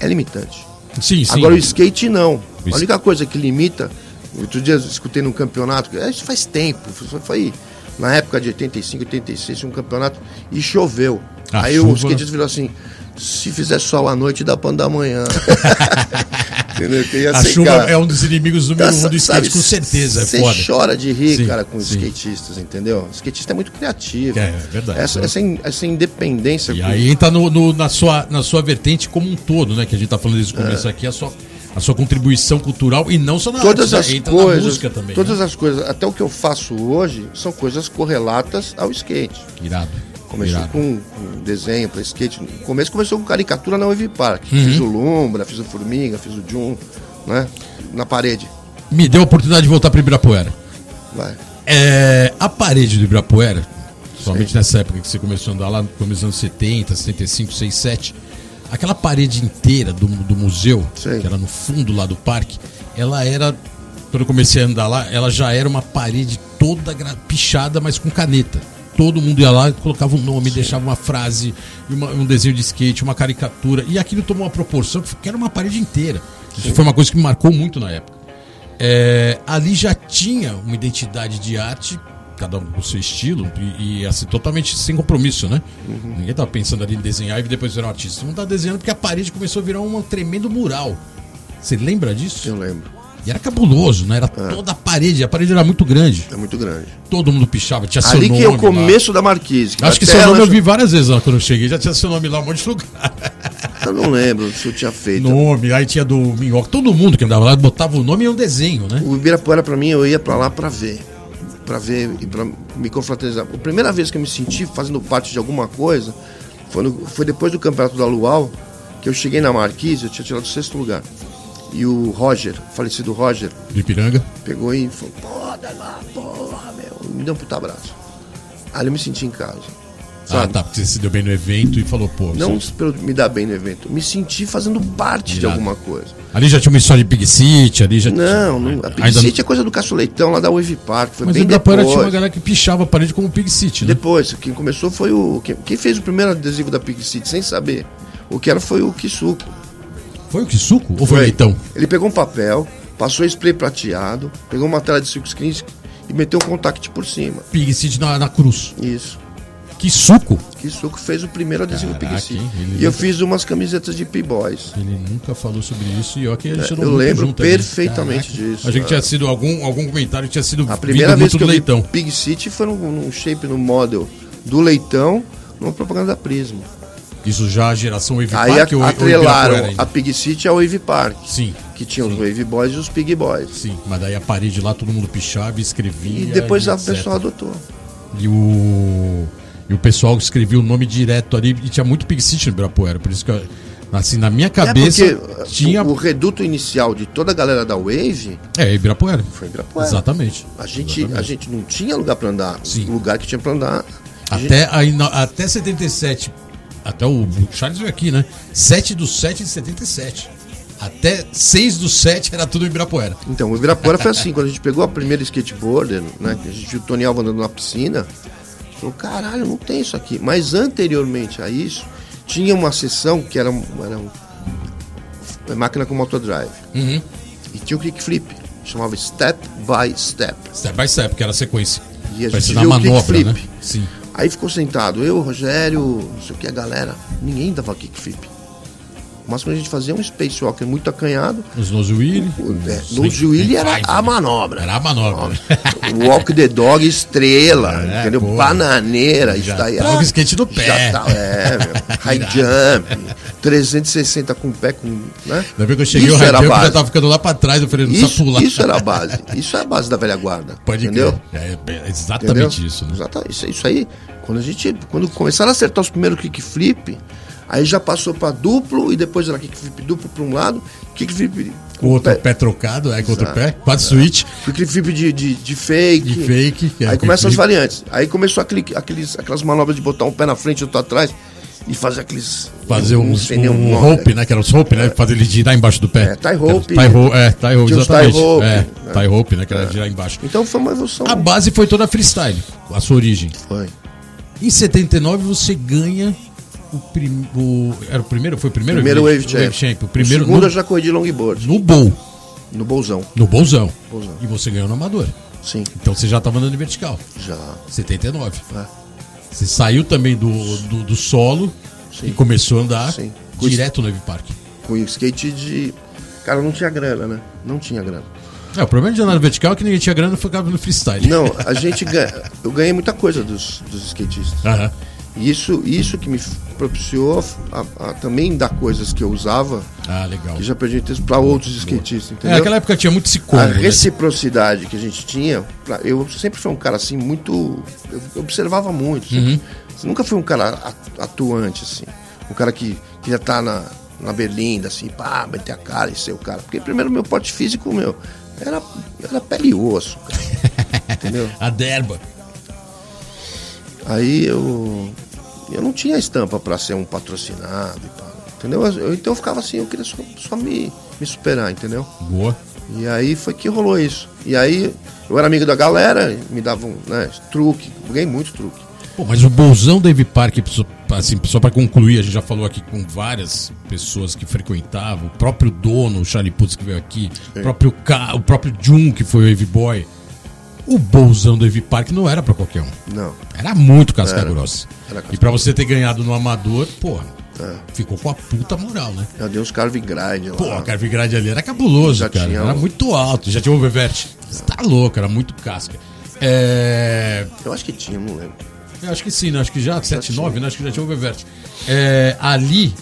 É limitante. Sim, sim. Agora o skate não. O A única coisa que limita, outro dia eu escutei num campeonato, que- isso faz tempo, foi- foi na época de 85, 86, um campeonato e choveu. A Aí chuva- o skatista virou assim: se fizer sol à noite, dá pra andar amanhã. A chuva é um dos inimigos número Tá, um do sabe, skate, com certeza. É Você foda. chora de rir, Sim, cara, com os skatistas, entendeu? O skatista é muito criativo. É, é verdade. Essa, essa, in- essa independência. E com- aí entra no, no- na, sua, na sua vertente como um todo, né? Que a gente tá falando desde o começo aqui, a sua, a sua contribuição cultural e não só na todas arte, as né? na coisas, música também. todas né? as coisas, até o que eu faço hoje, são coisas correlatas ao skate. Irado. Começou irado. com desenho para skate. No começo começou com caricatura na Wave Park. Uhum. Fiz o Lumbra, fiz o Formiga, fiz o Jun, né? Na parede. Me deu a oportunidade de voltar para Ibirapuera. Vai. É, a parede do Ibirapuera, somente nessa época que você começou a andar lá, no começo dos anos 70, 75, 67, aquela parede inteira do, do museu, Sei. que era no fundo lá do parque, ela era, quando eu comecei a andar lá, ela já era uma parede toda pichada, mas com caneta. Todo mundo ia lá, colocava um nome, deixava uma frase, uma- um desenho de skate, uma caricatura. E aquilo tomou uma proporção que era uma parede inteira. Isso foi uma coisa que me marcou muito na época. É, ali já tinha uma identidade de arte, cada um com seu estilo, e, e, assim, totalmente sem compromisso, né? Ninguém tava pensando ali em desenhar e depois virar um artista. Não tá desenhando porque a parede começou a virar um tremendo mural. Você lembra disso? Eu lembro. E era cabuloso, né? Era toda a parede, a parede era muito grande. É muito grande. Todo mundo pichava, tinha seu Ali nome. que é o lá. começo da Marquise. Acho que seu nome eu vi várias vezes lá quando eu cheguei, já tinha seu nome lá um monte de lugar. Eu não lembro se eu tinha feito. Nome, aí tinha do Minhoca, todo mundo que andava lá botava o nome e um desenho, né? O Ibirapuera, pra mim, eu ia pra lá pra ver. Pra ver e pra me confraternizar. A primeira vez que eu me senti fazendo parte de alguma coisa foi, no- foi depois do Campeonato da Luau, que eu cheguei na Marquise, eu tinha tirado o sexto lugar. E o Roger, falecido Roger, De Piranga. pegou e falou: Pô, Dalma, porra, meu. Me deu um puta abraço. Ali eu me senti em casa. Ah, Sabe? tá, porque você se deu bem no evento e falou, pô. Não você- me dar bem no evento, me senti fazendo parte de Irado. alguma coisa. Ali já tinha uma história de Pig City, ali já Não, não a Ainda Pig City é coisa do Caço Leitão lá da Wave Park. Foi Mas bem depois. tinha uma galera que pichava a parede como Pig City, né? Depois, quem começou foi o. Quem, fez o primeiro adesivo da Pig City sem saber o que era foi o Kisuko. Foi o que suco? Ou foi o leitão? Ele pegou um papel, passou spray prateado, pegou uma tela de silk screens e meteu um contact por cima. Pig City na, na cruz. Isso. Que suco? Kisuko fez o primeiro adesivo Caraca, City. E eu nunca- fiz umas camisetas de P-Boys. Ele nunca falou sobre isso e ó que a gente É, não eu lembro perfeitamente disso, Achei que é. tinha sido algum, algum comentário que tinha sido A primeira vez que eu do vi leitão. Pig City foi num, num shape, no model do Leitão, numa propaganda da Prisma. Isso já a geração Wave Aí Park a- ou, atrelaram a Pig City ao Wave Park. Sim, Que tinha os Wave Boys e os Pig Boys. sim. Mas daí a parede lá todo mundo pichava, escrevia. E depois a etc. pessoa adotou. E o, e o pessoal escrevia o nome direto ali e tinha muito Pig City no Ibirapuera. Por isso que, assim, na minha cabeça é porque tinha. o, o reduto inicial de toda a galera da Wave É, Ibirapuera. foi Ibirapuera. Exatamente. A gente, Exatamente. a gente não tinha lugar pra andar. Sim. O lugar que tinha pra andar. a gente- Até, aí, até 77. Até o, Charles veio aqui, né? 7 do 7 de 77. Até 6 do 7 era tudo Ibirapuera. Então, o Ibirapuera foi assim, quando a gente pegou a primeira skateboarder, né? que A gente viu o Tony Alva andando na piscina. a gente Falou, caralho, não tem isso aqui. Mas anteriormente a isso, tinha uma sessão que era, um- era um- uma máquina com motor drive. Uhum. E tinha o kickflip. Chamava Step by Step. Step by step, que era a sequência. E a gente viu o manobra, né? kickflip. Sim. Aí ficou sentado, eu, o Rogério, não sei o que, a galera. Ninguém dava kickflip. Mas quando a gente fazia um spacewalker muito acanhado, Os Nose Willy. é, os no Swing- Willy Swing era a manobra. Era a manobra. Walk the Dog estrela, É, entendeu? pô. Bananeira, isso Já daí tava era. skate no pé. Já tá, é, meu. High jump, 360 com o pé, com. Né? Ainda bem que eu cheguei, Isso o Jump já tava ficando lá pra trás, eu falei, não Isso, pular. isso era a base. Isso é a base da velha guarda. Pode entendeu? crer. É, é exatamente Entendeu? isso, né? Exatamente. Isso, isso aí, quando a gente. Quando começaram a acertar os primeiros kickflip, aí já passou pra duplo e depois era kickflip duplo pra um lado, kickflip. Com o outro pé- pé, trocado, é, com outro pé. Quatro switch. Kickflip de, de, de fake. De fake, é Aí começam as variantes. Aí começou aquele, aqueles, aquelas manobras de botar um pé na frente e outro atrás e fazer aqueles. Fazer um, o um nome, rope, né? Que era os rope, né? Fazer ele girar embaixo do pé. É, tie rope. Tie rope, é, tie rope, os tie exatamente. rope, é, né? tie rope, né? Que era girar embaixo. Então foi uma evolução. A base foi toda freestyle, a sua origem. Foi. Em 79 você ganha o, prim... o era o primeiro, foi o primeiro Primeiro Wave Wave Champ. Champ, o primeiro o segundo no, eu já corri de longboard, no bowl, no bolsão. no bolzão. Bolzão. E você ganhou no amador. Sim, Então você já estava andando em vertical. já. 79. É. Você saiu também do, do, do solo Sim. e começou a andar Sim. direto no Wave Park. Com skate de. Cara, não tinha grana, né? Não tinha grana. É, o problema de andar no vertical é que ninguém tinha grana e ficava no freestyle. Não, a gente ganha, eu ganhei muita coisa dos, dos skatistas. Aham. Isso, isso que me propiciou a, a também dar coisas que eu usava, Ah, legal. que já perdi tempo para outros skatistas, É, entendeu? naquela época tinha muito esse a né? reciprocidade que a gente tinha, pra- eu sempre fui um cara assim, muito. Eu observava muito. Uhum. Nunca fui um cara atuante, assim. Um cara que queria estar na, na berlinda, assim, pá, meter a cara e ser o cara. Porque primeiro meu porte físico, meu, era, era pele e osso, cara. entendeu? A derba. Aí eu. Eu não tinha estampa para ser um patrocinado entendeu? Eu- então eu ficava assim, eu queria só, só me, me superar, entendeu? Boa. E aí foi que rolou isso. E aí eu era amigo da galera, me davam né, truque, ganhei muito truque. Pô, mas o bolsão Dave Park, só- assim, só pra concluir, a gente já falou aqui com várias pessoas que frequentavam, o próprio dono, o Charlie Putz que veio aqui, o próprio, Ka, o próprio Jun, que foi o Wave Boy. O bolsão do Wave Park não era pra qualquer um. Não. Era muito casca grossa. Era casca E pra você ter ganhado no amador, porra, ficou com a puta moral, né? Eu dei uns carve grind lá. Pô, a Carve Grade ali era cabuloso, Já cara. tinha Era muito alto. Já tinha o Oververt. Você tá louco, era muito casca. É. Eu acho que tinha, não lembro. Eu acho que sim, né? Acho que já, 7, 9, né? Acho que já tinha o Oververt. É, ali,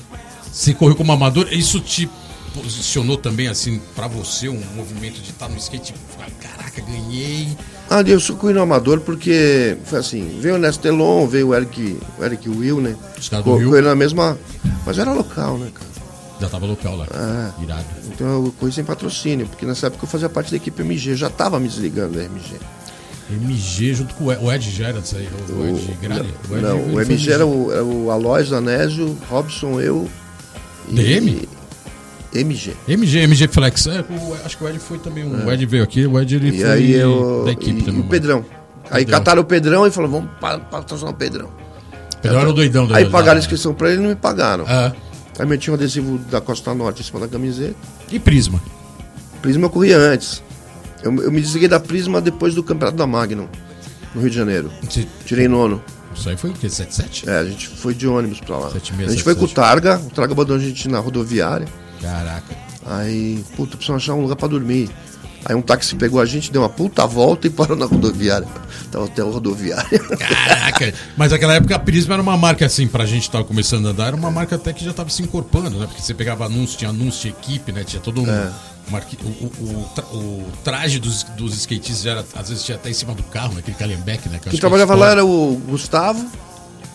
você correu como amador, isso te posicionou também, assim, pra você, um movimento de estar no skate, tipo, caraca, ganhei. Ah, eu fui no amador porque foi assim, veio o Nestelon, veio o Eric, o Eric Will, né? Os caras do Co- Rio. ele na mesma. Mas era local, né, cara? Já tava local lá. É. Irado. Então eu corri sem patrocínio, porque nessa época eu fazia parte da equipe MG, já tava me desligando da MG. MG junto com o Ed, o Ed já era disso aí, o Ed Gralha. não, o MG era o, era o Aloys, Anésio, Robson, eu. e- DM? MG. MG, MG Flex. É, o- acho que o Ed foi também. um- O Ed veio aqui, o Ed ele É. E foi aí eu. da equipe e, também. e o Pedrão. Aí Pedrão. cataram o Pedrão e falaram, vamos pa- patrocinar o Pedrão. Pedrão era o doidão do Aí da- pagaram a inscrição pra ele e não me pagaram. Ah, Aí meti um adesivo da Costa Norte em cima da camiseta. e Prisma. Prisma eu corria antes. Eu, eu me desliguei da Prisma depois do campeonato da Magnum, no Rio de Janeiro. Você- Tirei nono. Isso aí foi o quê? 77? É, a gente foi de ônibus pra lá. Sete e meia, a gente foi com o. Targa, o Targa abandonou a gente na rodoviária. Caraca. Aí, puta, precisamos achar um lugar pra dormir. Aí um táxi pegou a gente, deu uma puta volta e parou na rodoviária. Tava até a rodoviária. Caraca. Mas naquela época a Prisma era uma marca assim, pra gente que tava começando a andar, era uma marca até que já tava se incorporando, né? Porque você pegava anúncio, tinha anúncio de equipe, né? Tinha todo um. É. uma arqui- o, o- o o traje dos, dos skatistas já era, às vezes tinha até em cima do carro, né? Aquele Calhambeck, né? que Quem que trabalhava é lá era o Gustavo,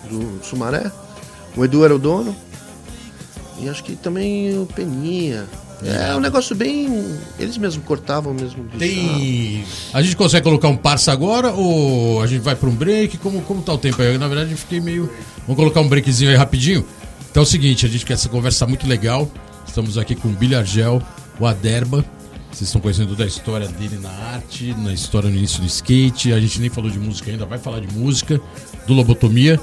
do Sumaré. O Edu era o dono. E acho que também o Peninha. É um negócio bem. Eles mesmos cortavam mesmo. Tem. A gente consegue colocar um parça agora ou a gente vai para um break? Como, como tá o tempo aí? Na verdade, eu fiquei meio. Vamos colocar um breakzinho aí rapidinho? Então é o seguinte, a gente quer essa conversa muito legal. Estamos aqui com o Billy Argel, o Aderba. Vocês estão conhecendo da história dele na arte, na história no início do skate. A gente nem falou de música ainda, vai falar de música, do Lobotomia.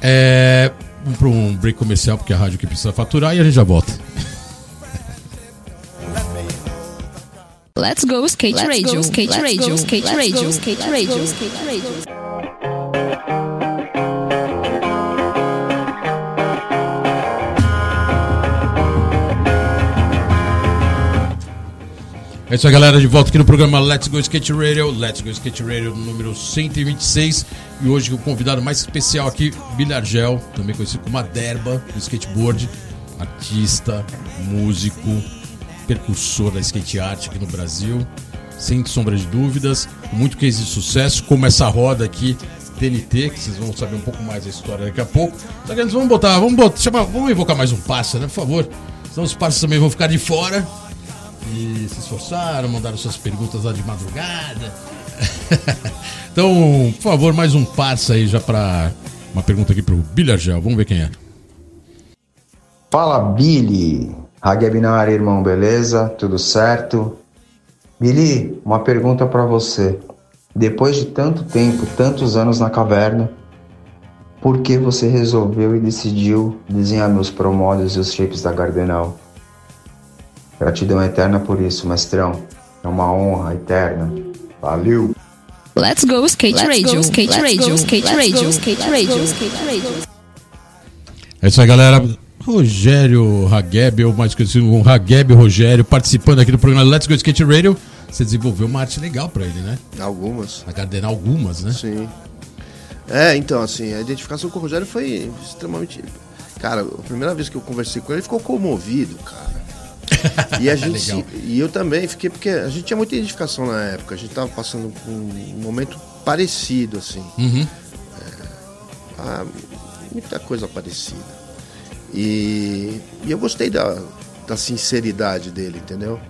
É, vamos para um break comercial, porque é a rádio que precisa faturar e a gente já volta. Let's go skate radio, skate radio, skate radio, skate radio, skate radio. É isso aí, galera, de volta aqui no programa Let's Go Skate Radio, Let's Go Skate Radio número 126. E hoje o convidado mais especial aqui, Billy Argel, também conhecido como a Derba do skateboard, artista, músico, percursor da skate art aqui no Brasil, sem sombra de dúvidas, muito case de sucesso, como essa roda aqui, TNT, que vocês vão saber um pouco mais da história daqui a pouco. Só que antes vamos botar, vamos botar, chama, vamos invocar mais um parça, né, por favor. Senão os parças também vão ficar de fora e se esforçaram, mandaram suas perguntas lá de madrugada. então, por favor, mais um parça aí já pra uma pergunta aqui pro Billy Argel. Vamos ver quem é. Fala Billy, na área, irmão, beleza? Tudo certo? Billy, uma pergunta pra você. Depois de tanto tempo, tantos anos na caverna, por que você resolveu e decidiu desenhar meus promódios e os shapes da Gardenal? Gratidão eterna por isso, mestrão. É uma honra eterna. Valeu! Let's go skate radio, skate radio, skate radio, skate radio, skate radio. É isso aí, galera. Rogério Hageb, ou mais conhecido como Hageb Rogério, participando aqui do programa Let's Go Skate Radio. Você desenvolveu uma arte legal pra ele, né? Algumas. A Gardenal algumas, né? Sim. É, então, assim, a identificação com o Rogério foi extremamente. Cara, a primeira vez que eu conversei com ele, ele ficou comovido, cara. E a gente. Legal. e eu também fiquei, porque a gente tinha muita identificação na época, a gente tava passando por um momento parecido, assim. Uhum. Ah, muita coisa parecida. E, e eu gostei da, da sinceridade dele, entendeu?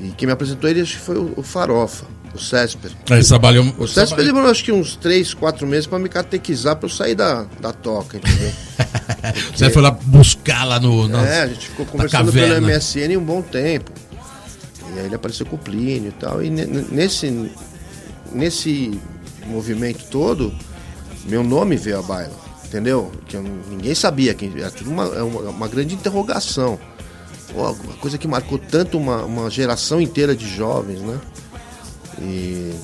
E quem me apresentou ele foi o, o Farofa, o Césper. Aí Eles trabalham. O Césper demorou acho que uns 3, 4 meses pra me catequizar pra eu sair da, da toca, entendeu? Você foi lá buscar lá no. nas- É, a gente ficou na conversando pelo. MSN um bom tempo. E aí ele apareceu com o Plínio e tal. E ne- ne- nesse, nesse movimento todo, meu nome veio à baila, entendeu? Que eu ninguém sabia quem era tudo uma, é uma, uma grande interrogação. Pô, uma coisa que marcou tanto uma, uma geração inteira de jovens, né? E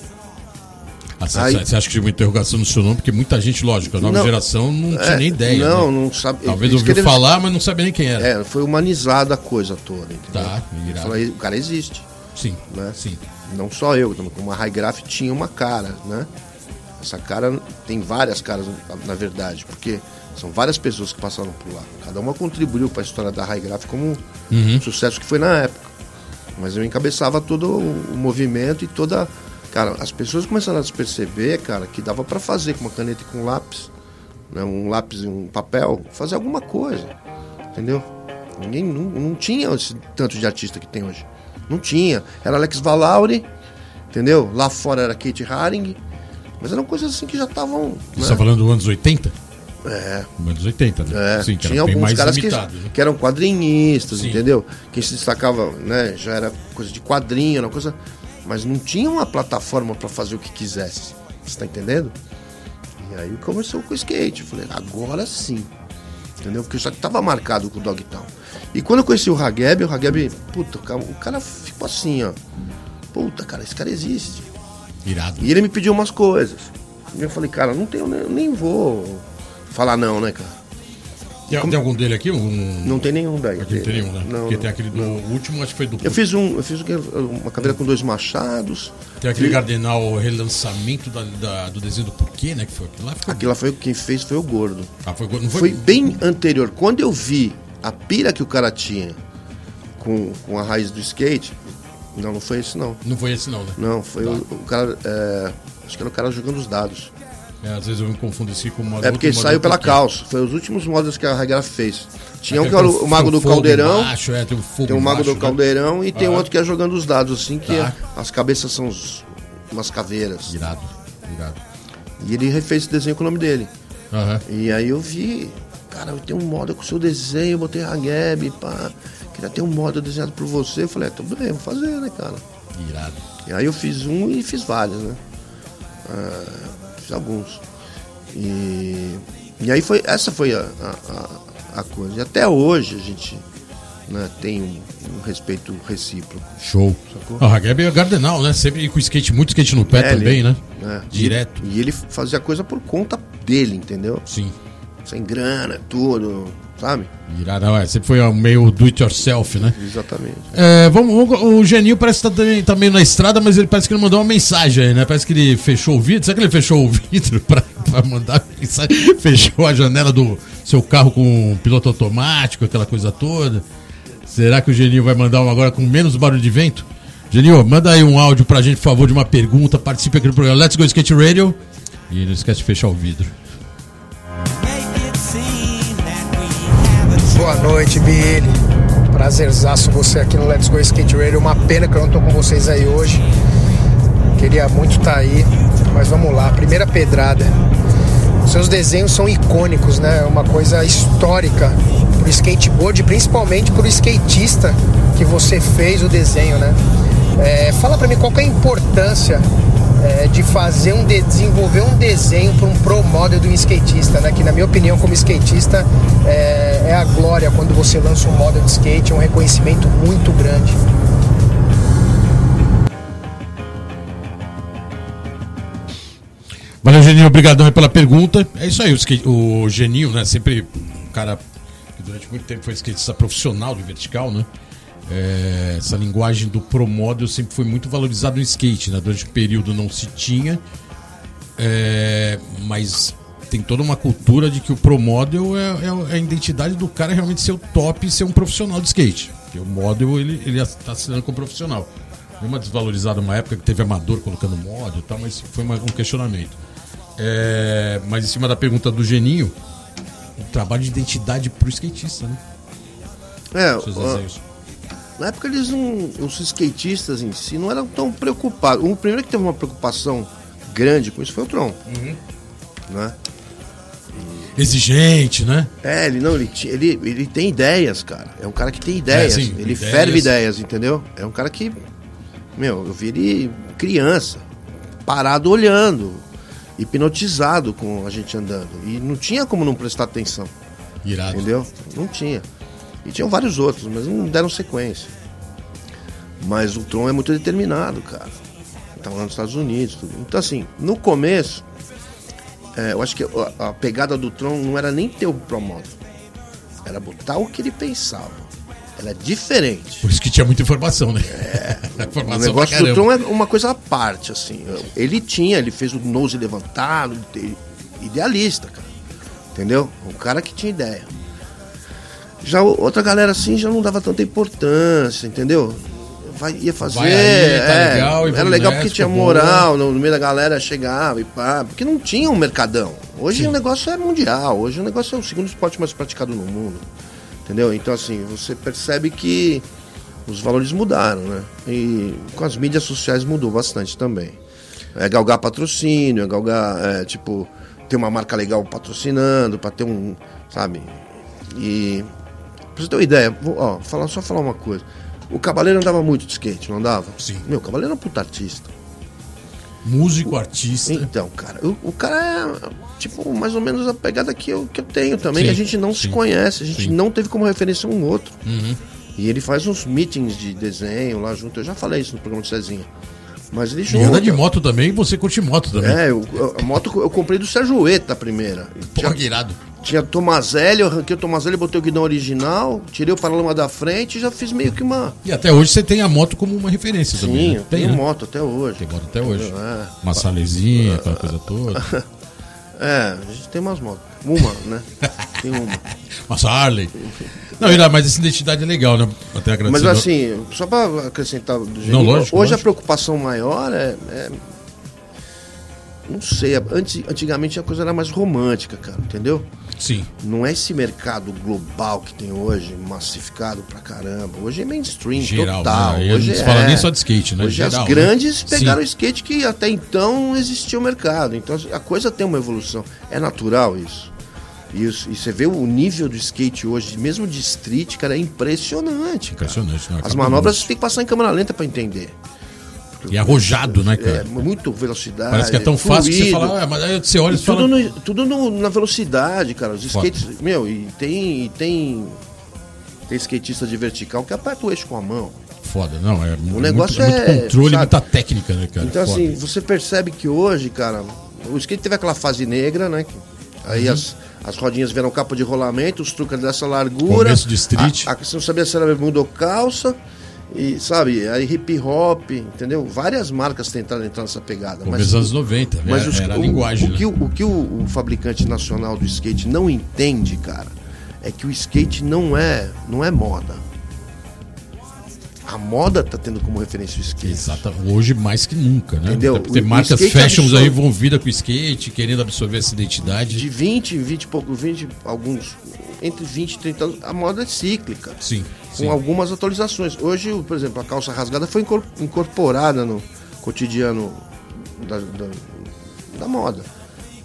Ah, Você Aí- acha que tinha uma interrogação no seu nome? Porque muita gente, lógico, a nova Não. geração não tinha É, nem ideia. Não, né? não sabe. Talvez ouviu falar, mas não sabia nem quem era. É, foi humanizada a coisa toda, entendeu? Tá, falei, o cara existe. Sim, Né? sim. Não só eu, como a High Graph tinha uma cara, né? Essa cara tem várias caras, na verdade, porque são várias pessoas que passaram por lá. Cada uma contribuiu para a história da High Graph como um sucesso que foi na época. Mas eu encabeçava todo o movimento e toda. Cara, as pessoas começaram a se perceber, cara, que dava para fazer com uma caneta e com um lápis, né? um lápis e um papel, fazer alguma coisa. Entendeu? Ninguém não, não tinha esse tanto de artista que tem hoje. Não tinha. Era Alex Valauri, entendeu? Lá fora era Kate Haring. Mas eram coisas assim que já estavam. Você né? está falando dos anos 80? É. Anos 80, né? É, Sim, tinha alguns caras limitado. que, né? que eram quadrinistas, Sim. entendeu? Quem se destacava, né, já era coisa de quadrinho, era uma coisa. Mas não tinha uma plataforma para fazer o que quisesse. Você tá entendendo? E aí começou com o skate. Eu falei, agora sim. Entendeu? Porque eu já tava marcado com o Dogtown. E quando eu conheci o Hageb, o Hageb, puta, o cara- o cara ficou assim, ó. Puta, cara, esse cara existe. Irado. E ele me pediu umas coisas. E eu falei, cara, não tenho, nem, nem vou falar não, né, cara? Tem, tem algum dele aqui? Um... Não tem nenhum daí. Aqui não tem nenhum, né? Não, Porque não. tem aquele do último, acho que foi do. Eu fiz um, eu fiz uma caveira com dois machados. Tem aquele E- Gardenal relançamento da, da- do desenho do porquê, né? Que foi aquilo lá. Ficou... Aquilo lá foi quem fez foi o gordo. Ah, foi, não foi, Foi bem anterior. Quando eu vi a pira que o cara tinha com, com a raiz do skate, não, não foi esse não. Não foi esse, não, né? Não, foi Tá. o, o cara. é, acho que era o cara jogando os dados. É, às vezes eu me confundo esse com uma É porque saiu pela calça. Foi os últimos modelos que a Regra fez. Tinha um que era o, Mago do um Caldeirão. Embaixo, é, tem o fogo Tem o Mago embaixo, do né? Caldeirão e tem Ah. outro que é jogando os dados, assim, que Tá. as cabeças são os- umas caveiras. Irado, irado. E ele refez esse desenho com o nome dele. Aham. E aí eu vi, cara, eu tenho um modo com o seu desenho, eu botei Hageb, pá. Queria ter um modo desenhado por você. Eu falei, é, tudo bem, vou fazer, né, cara? Irado. E aí eu fiz um e fiz vários, né? Ah, fiz alguns. E, e aí foi, essa foi a, a, a- coisa. E até hoje a gente né, tem um, um respeito recíproco. Show. Sacou? Ah, Hageb é Gardenal, né? Sempre com skate, muito skate no pé É, também, ele- né? né? Direto. E ele fazia coisa por conta dele, entendeu? Sim. Sem grana, tudo, sabe? Irado. É, sempre foi meio do it yourself, né? Exatamente. É, vamos, vamos- o Geninho parece que tá também, tá meio na estrada, mas ele parece que ele mandou uma mensagem aí, né? Parece que ele fechou o vidro. Será que ele fechou o vidro pra, pra mandar mensagem? Fechou a janela do seu carro com piloto automático, aquela coisa toda? Será que o Geninho vai mandar um agora com menos barulho de vento? Geninho, manda aí um áudio pra gente, por favor, de uma pergunta. Participe aqui do programa Let's Go Skate Radio. E não esquece de fechar o vidro. Boa noite, Billy. Prazerzaço você aqui no Let's Go Skate Radio. Uma pena que eu não tô com vocês aí hoje. Queria muito estar aí, mas vamos lá. Primeira pedrada. Seus desenhos são icônicos, né? É uma coisa histórica pro skateboard, principalmente pro skatista que você fez o desenho, né? É, fala pra mim qual é a importância é, de fazer um de- desenvolver um desenho para um pro model do skatista, né? Que na minha opinião, como skatista, é, é a glória quando você lança um model de skate, é um reconhecimento muito grande. Valeu, Geninho, obrigadão pela pergunta. É isso aí, o, skate- o Geninho, né? Sempre um cara que durante muito tempo foi skatista profissional de vertical, né? É, essa linguagem do pro model sempre foi muito valorizado no skate, né? Durante o período não se tinha, é, mas tem toda uma cultura de que o pro model é, é, a identidade do cara realmente ser o top e ser um profissional de skate. Porque o model ele, ele está assinando como profissional. Deu uma desvalorizada uma época que teve amador colocando model e tal, mas foi uma, um questionamento. É, mas em cima da pergunta do Geninho, o trabalho de identidade pro skatista, né? É, ó, na época eles não. Os skatistas em si não eram tão preocupados. O primeiro que teve uma preocupação grande com isso foi o Tron. Uhum. Né? Exigente, né? É, ele não, ele, ele, ele tem ideias, cara. É um cara que tem ideias. É, sim, ele ideias. ferve ideias, entendeu? É um cara que. Meu, eu vi ele criança, parado olhando, hipnotizado com a gente andando. E não tinha como não prestar atenção. Irado. Entendeu? Não tinha. E tinham vários outros, mas não deram sequência. Mas o Tron é muito determinado, cara. Estava lá nos Estados Unidos. Tudo. Então, assim, no começo, é, eu acho que a, a, pegada do Tron não era nem ter o Promodo. Era botar o que ele pensava. Era diferente. Por isso que tinha muita informação, né? É, o negócio do Tron é uma coisa à parte, assim. Ele tinha, ele fez o nose levantado, idealista, cara. Entendeu? Um cara que tinha ideia. Já outra galera assim já não dava tanta importância, entendeu? Vai, ia fazer. Vai aí, tá é, legal, era legal porque tinha moral, no, no, meio da galera chegava e pá. Porque não tinha um mercadão. Hoje Sim. o negócio é mundial, hoje o negócio é o segundo esporte mais praticado no mundo. Entendeu? Então assim, você percebe que os valores mudaram, né? E com as mídias sociais mudou bastante também. É galgar patrocínio, é galgar, é, tipo, ter uma marca legal patrocinando, para ter um, sabe? E Pra você ter uma ideia, vou, ó, falar, só falar uma coisa. O Cavaleiro andava muito de skate, não andava? Sim. Meu, o Cavaleiro é um puta artista. Músico, artista. Então, cara, o, o, cara é, tipo, mais ou menos a pegada que eu, que eu tenho também. Sim, a gente não sim, se conhece, a gente sim. não teve como referência um outro. Uhum. E ele faz uns meetings de desenho lá junto. Eu já falei isso no programa de Cezinha. Mas ele junta. E anda de moto também, você curte moto também. É, eu, a moto eu comprei do Sérgio Eta a primeira. Pô, já, irado. Tinha Tomazelli, eu arranquei o Tomazelli, botei o guidão original, tirei o paralama da frente e já fiz meio que uma. E até hoje você tem a moto como uma referência Sim, também. Sim, né? tenho né? moto até hoje. Tem moto até hoje. É. Uma salezinha, aquela coisa toda. É, a gente tem umas motos. Uma, né? Tem uma. uma Harley. Não, Ira, mas essa identidade é legal, né? Até Mas assim, só para acrescentar do jeito. Não, lógico, hoje lógico. a preocupação maior é, é não sei, antes, antigamente a coisa era mais romântica, cara, entendeu? Sim. Não é esse mercado global que tem hoje, massificado pra caramba. Hoje é mainstream Geral, total. Né? Hoje não é... fala nem só de skate, né? Hoje Geral, as grandes né? pegaram o skate que até então não existia o mercado. Então a coisa tem uma evolução. É natural isso. Isso, e você vê o nível do skate hoje, mesmo de street, cara, é impressionante. Impressionante, As manobras você tem que passar em câmera lenta para entender. E arrojado, né, cara? É, muito velocidade. Parece que é tão fácil que você fala, ah, mas aí você olha e tudo, fala... no, tudo no, na velocidade, cara. Os skates. Meu, e tem, e tem. Tem skatista de vertical que aperta o eixo com a mão. Foda, não. É o negócio muito, é. Muito controle, sabe? muita técnica, né, cara? Então, Foda. assim, você percebe que hoje, cara, o skate teve aquela fase negra, né? Aí uhum. as, as rodinhas vieram capa de rolamento, os truques dessa largura. Começo de street. A, a, você não sabia se era bermuda ou calça. E sabe, aí hip hop, entendeu? Várias marcas tentaram entrar nessa pegada. Começo dos anos 90, mas era, os, era a linguagem. O, né? que, o, o que o, o, fabricante nacional do skate não entende, cara, é que o skate não é, não é moda. A moda tá tendo como referência o skate. Exato, hoje mais que nunca, né? Entendeu? Tem marcas fashions absorve... aí envolvidas com o skate, querendo absorver essa identidade. De 20, 20 e pouco, 20, alguns, entre 20 e 30 anos, a moda é cíclica. Sim com Sim. algumas atualizações. Hoje, por exemplo, a calça rasgada foi incorporada no cotidiano da, da, da moda.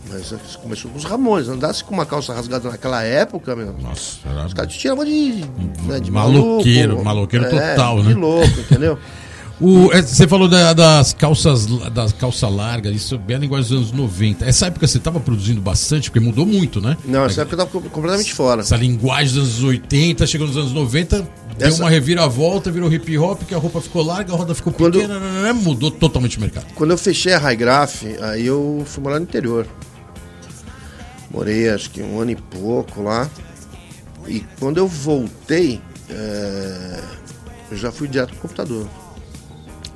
Mas começou com os Ramones. Andasse com uma calça rasgada naquela época, meu. Nossa, era... Os caras te tiravam de, né, de maloqueiro, maluco, maloqueiro é, total, né? De louco, entendeu? O, é, você falou da, das calças das calça larga, isso é bem a linguagem dos anos 90. Essa época você estava produzindo bastante, porque mudou muito, né? Não, essa época eu estava completamente fora. Essa linguagem dos anos 80, chegou nos anos 90, Essa... deu uma reviravolta, virou hip hop, que a roupa ficou larga, a roda ficou Quando... pequena, né, né, mudou totalmente o mercado. Quando eu fechei a High Graph, aí eu fui morar no interior. Morei acho que um ano e pouco lá. E quando eu voltei, é, eu já fui direto pro computador.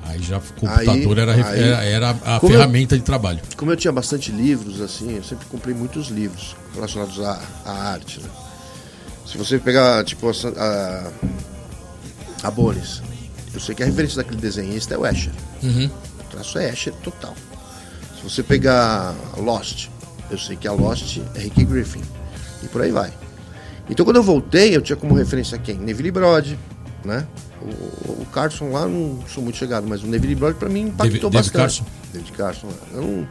Aí já o computador Aí- era, aí- era, era a Como eu- ferramenta de trabalho. Como eu tinha bastante livros, assim, eu sempre comprei muitos livros relacionados à, à arte, né? Se você pegar, tipo, a, a, eu sei que a referência daquele desenhista é o Escher. Uhum. O traço é Escher total. Se você pegar Lost, eu sei que a Lost é Rick Griffin. E por aí vai. Então quando eu voltei, eu tinha como referência quem? Neville Brod, né? O, o Carson lá, não sou muito chegado, mas o Neville Brod pra mim impactou David- David bastante. Carson? David Carson. Eu não,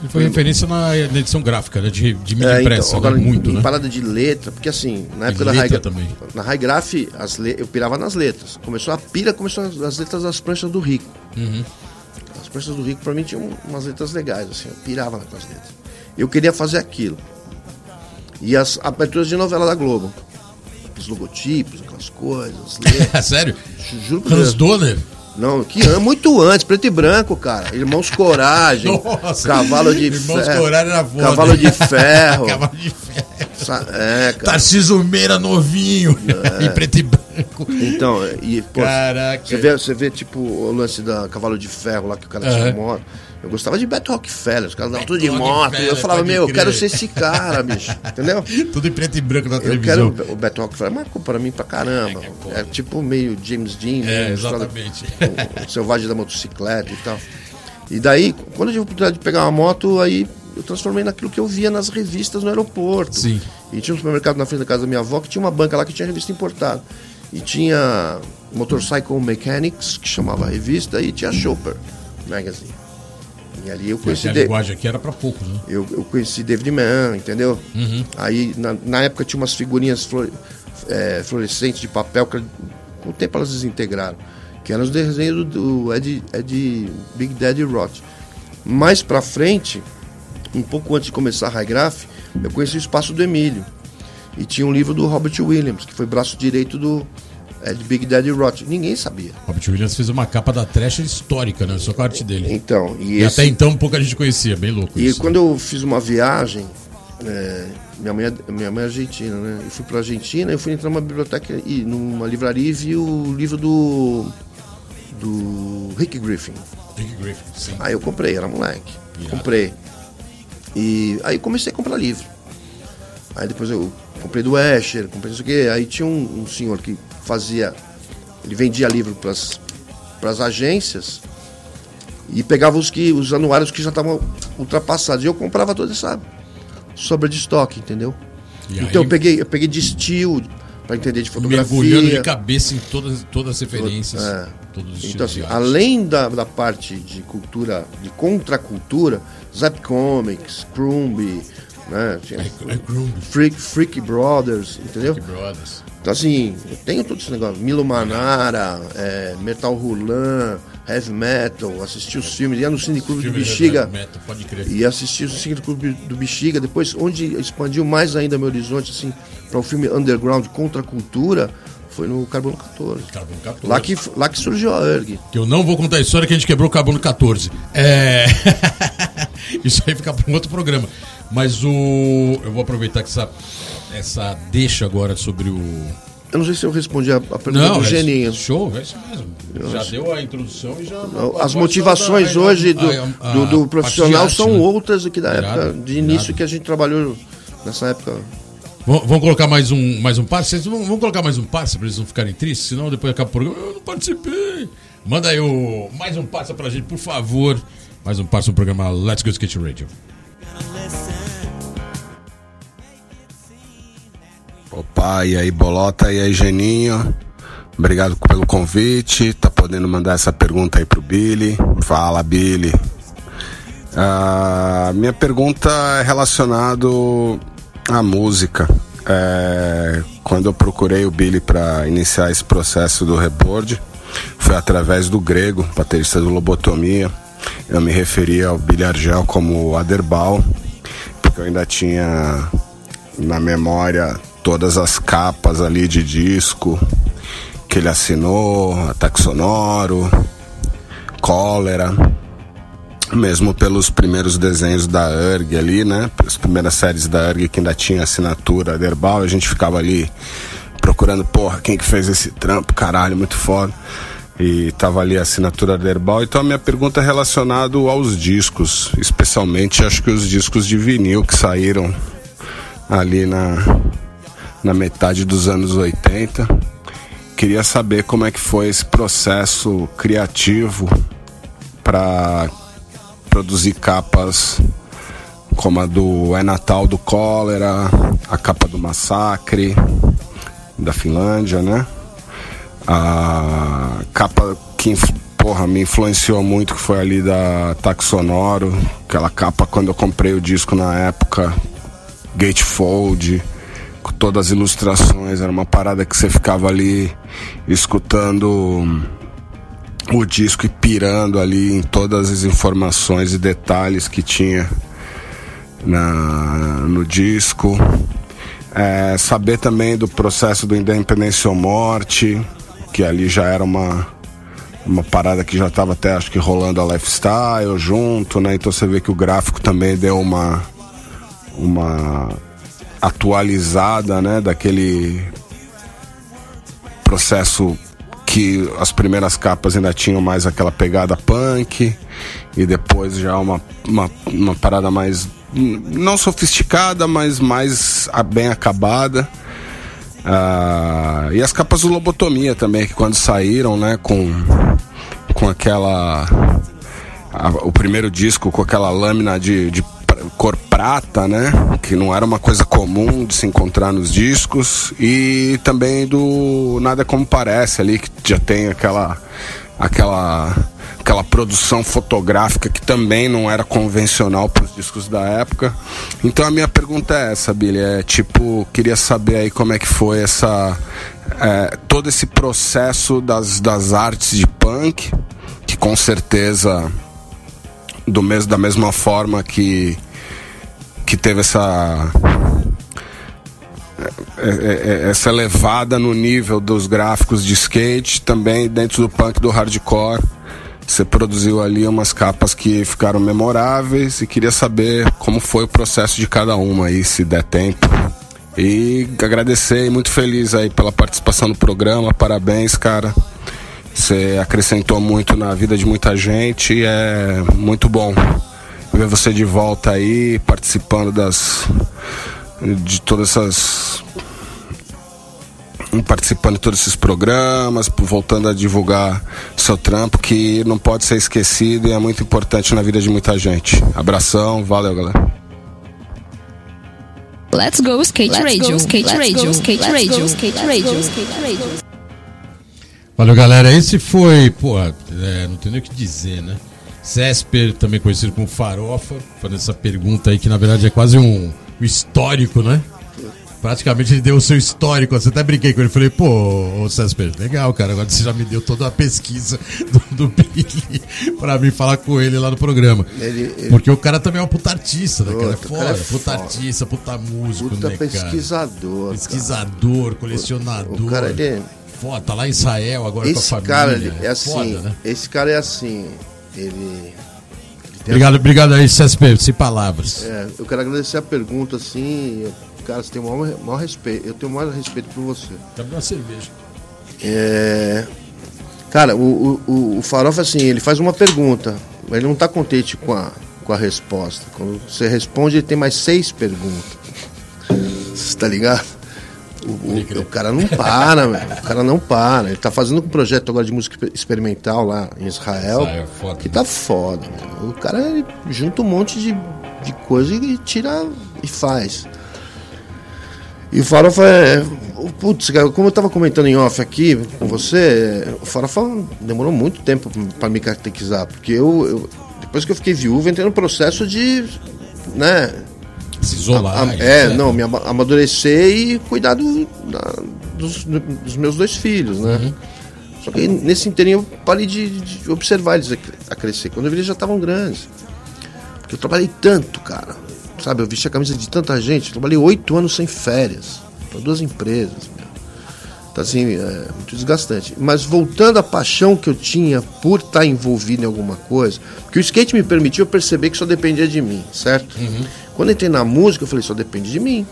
Ele foi referência na, na edição gráfica, né? De, de mídia É, impressa, então, agora, né? muito, em, né? parada de letra, porque assim, na época da High, também. na High Graph, as le- eu pirava nas letras. Começou a pira, começou as, as letras das pranchas do Rico. Uhum. As pranchas do Rico, pra mim, tinham umas letras legais, assim, eu pirava naquelas letras. Eu queria fazer aquilo. E as aberturas de novela da Globo. Aqueles logotipos, aquelas coisas, as letras. Sério? Juro por Hans. Donner? Não, que ano, muito antes, preto e branco, cara. Irmãos Coragem, Nossa. Cavalo de Irmãos Ferro. Coragem era foda. Cavalo de Ferro. Cavalo de ferro. É, cara. Tarcísio Meira novinho. em preto e branco. Então, e, pô, Caraca. você vê, você vê, tipo, o lance da Cavalo de Ferro lá que o cara tinha Aham. Eu gostava de Beto Rockefeller, os caras davam tudo de moto. Eu falava, meu, eu crer. quero ser esse cara, bicho. Entendeu? Tudo em preto e branco na Eu televisão. quero. O Beto Rockefeller marcou pra mim pra caramba. É. É tipo meio James Dean, É, né? Exatamente. o, o selvagem da motocicleta e tal. E daí, quando eu tive a oportunidade de pegar uma moto, aí eu transformei naquilo que eu via nas revistas no aeroporto. Sim. E tinha um supermercado na frente da casa da minha avó que tinha uma banca lá que tinha revista importada. E tinha Motorcycle Mechanics, que chamava a revista, e tinha Chopper Magazine. E ali eu conheci, a de- linguagem aqui era pra poucos, né? eu, eu conheci David Mann, entendeu? Uhum. Aí na, na época tinha umas figurinhas fluor- é, fluorescentes de papel que com o tempo elas desintegraram. Que eram os desenhos do, Ed, Ed Big Daddy Roth. Mais pra frente, um pouco antes de começar a High Graph, eu conheci o espaço do Emílio. E tinha um livro do Robert Williams, que foi braço direito do Ed Big Daddy Roth. Ninguém sabia. Robert Williams fez uma capa da trash histórica, né? Só com a arte dele. Então, e, E esse- até então pouca gente conhecia, bem louco E isso. quando eu fiz uma viagem, é, minha, mãe, é- minha mãe é argentina, né? Eu fui pra Argentina, eu fui entrar numa biblioteca e numa livraria e vi o livro do. do Rick Griffin. Rick Griffin, sim. Aí eu comprei, era moleque. Irado. Comprei. E aí comecei a comprar livro. Aí depois eu comprei do Escher, comprei isso aqui. Aí tinha um, um senhor que fazia. Ele vendia livro pras, pras agências e pegava os, que, os anuários que já estavam ultrapassados. E eu comprava toda essa sobra de estoque, entendeu? E então aí, eu peguei, eu peguei de estilo para entender de mergulhando fotografia. de cabeça em todas, todas as referências, É. todos os Então, assim, além da, da parte de cultura, de contracultura, Zap Comics, Crumb, né? tinha É, é Freak, Freak Brothers, entendeu? Freak Brothers. Assim, eu tenho todo esse negócio. Milo Manara, é, Metal Rulan, Heavy Metal, assisti os filmes, ia no Cine Clube do Bexiga. heavy metal, Pode crer. E assisti o Cine Clube do Bexiga. Depois, onde expandiu mais ainda meu horizonte, assim, para o filme Underground contra a cultura, foi no Carbono 14. Carbono 14. Lá que, lá que surgiu a ERG. Que eu não vou contar a história que a gente quebrou o carbono 14. É. Isso aí fica para um outro programa. Mas o. Eu vou aproveitar que essa, essa deixa agora sobre o. Eu não sei se eu respondi a, a pergunta Não, do é Geninho. show, é isso mesmo. Já deu a introdução e já. As motivações Agora hoje só do, da- a- a- do, do a profissional são né? outras do que da Irado, época de início irado. que a gente trabalhou nessa época. Vamos colocar mais um, mais um passe? Vocês vão, vamos colocar mais um passe para eles não ficarem tristes, senão depois acaba o programa. Eu não participei. Manda aí o, mais um passe pra gente, por favor. Mais um passe no programa Let's Go Skate Radio. Opa, e aí Bolota, e aí Geninho. Obrigado pelo convite. Tá podendo mandar essa pergunta aí pro Billy. Fala, Billy. Ah, minha pergunta é relacionado à música. É, quando eu procurei o Billy para iniciar esse processo do reboard, foi através do Grego, baterista do Lobotomia. Eu me referia ao Billy Argel como Aderbal, porque eu ainda tinha na memória todas as capas ali de disco que ele assinou, Ataque Sonoro, Cólera. mesmo pelos primeiros desenhos da URG ali, né? As primeiras séries da URG que ainda tinha assinatura verbal, a gente ficava ali procurando, porra, quem que fez esse trampo, caralho, muito foda. E tava ali a assinatura verbal. Então a minha pergunta é relacionada aos discos, especialmente acho que os discos de vinil que saíram ali na, na metade dos anos 80. Queria saber como é que foi esse processo criativo para produzir capas como a do É Natal do Cólera, a capa do Massacre da Finlândia, né? A capa que porra, me influenciou muito que foi ali da Taxonoro, aquela capa quando eu comprei o disco na época, Gatefold, com todas as ilustrações, era uma parada que você ficava ali escutando o disco e pirando ali em todas as informações e detalhes que tinha na, no disco. É, saber também do processo do Independência ou Morte, que ali já era uma, uma parada que já estava até acho que rolando a lifestyle junto, né? Então você vê que o gráfico também deu uma uma atualizada, né, daquele processo que as primeiras capas ainda tinham mais aquela pegada punk e depois já uma, uma, uma parada mais não sofisticada, mas mais bem acabada. Ah, e as capas do Lobotomia também, que quando saíram, né, com, com aquela. A, o primeiro disco com aquela lâmina de, de cor prata, né? Que não era uma coisa comum de se encontrar nos discos. E também do Nada Como Parece ali, que já tem aquela. aquela aquela produção fotográfica que também não era convencional para os discos da época. Então a minha pergunta é essa, Billy, é tipo, queria saber aí como é que foi essa é, todo esse processo das, das artes de punk, que com certeza do mesmo da mesma forma que que teve essa é, é, é, essa elevada no nível dos gráficos de skate, também dentro do punk do hardcore. Você produziu ali umas capas que ficaram memoráveis e queria saber como foi o processo de cada uma aí, se der tempo. E agradecer e muito feliz aí pela participação no programa. Parabéns, cara. Você acrescentou muito na vida de muita gente e é muito bom ver você de volta aí, participando das. de todas essas. participando de todos esses programas, voltando a divulgar seu trampo, que não pode ser esquecido e é muito importante na vida de muita gente. Abração, valeu galera. Let's go skate Let's radio, go, skate radio, skate radio, skate radio, skate radio. Valeu galera, esse foi, pô, é, não tem nem o que dizer, né? Césper, também conhecido como Farofa, fazendo essa pergunta aí que na verdade é quase um, um histórico, né? Praticamente ele deu o seu histórico. Você até brinquei com ele. Falei, pô, Césper, legal, cara. Agora você já me deu toda a pesquisa do, do Billy pra mim falar com ele lá no programa. Ele, ele... Porque o cara também é um puta artista, né? Cara? É foda. Cara é puta foda. artista, puta músico, puta né, pesquisador. Cara? Pesquisador, colecionador. O, o cara, ele... Foda, tá lá em Israel agora esse com a família. Cara, é assim, foda, né? Esse cara é assim ele. obrigado, obrigado aí, CSP, sem palavras. É, eu quero agradecer a pergunta, assim. Cara, você tem o maior, maior respeito. Eu tenho o maior respeito por você. Dá uma cerveja. É. Cara, o, o, o Farofa, assim, ele faz uma pergunta, mas ele não está contente com a, com a resposta. Quando você responde, ele tem mais seis perguntas. Você tá ligado? O, o, cara não para, velho. O cara não para. Ele tá fazendo um projeto agora de música experimental lá em Israel. Israel é foda, que tá foda. O cara junta um monte de, de coisa e tira e faz. E o Farofa é. Putz, como eu tava comentando em off aqui com você, o Farofa demorou muito tempo para me catequizar, porque eu, eu, depois que eu fiquei viúvo, entrei no processo de. né? Se isolar. A, a, é, não, me amadurecer e cuidar do, da, dos, dos, meus dois filhos, né? Uhum. Só que nesse inteirinho eu parei de, de, observar eles a, crescer. Quando eu vi, eles já estavam grandes. Porque eu trabalhei tanto, cara. Sabe, eu vesti a camisa de tanta gente. Eu trabalhei oito anos sem férias. Para duas empresas, meu. Então, assim, é muito desgastante. Mas voltando à paixão que eu tinha por estar envolvido em alguma coisa, porque o skate me permitiu perceber que só dependia de mim, certo? Quando entrei na música, eu falei, só depende de mim.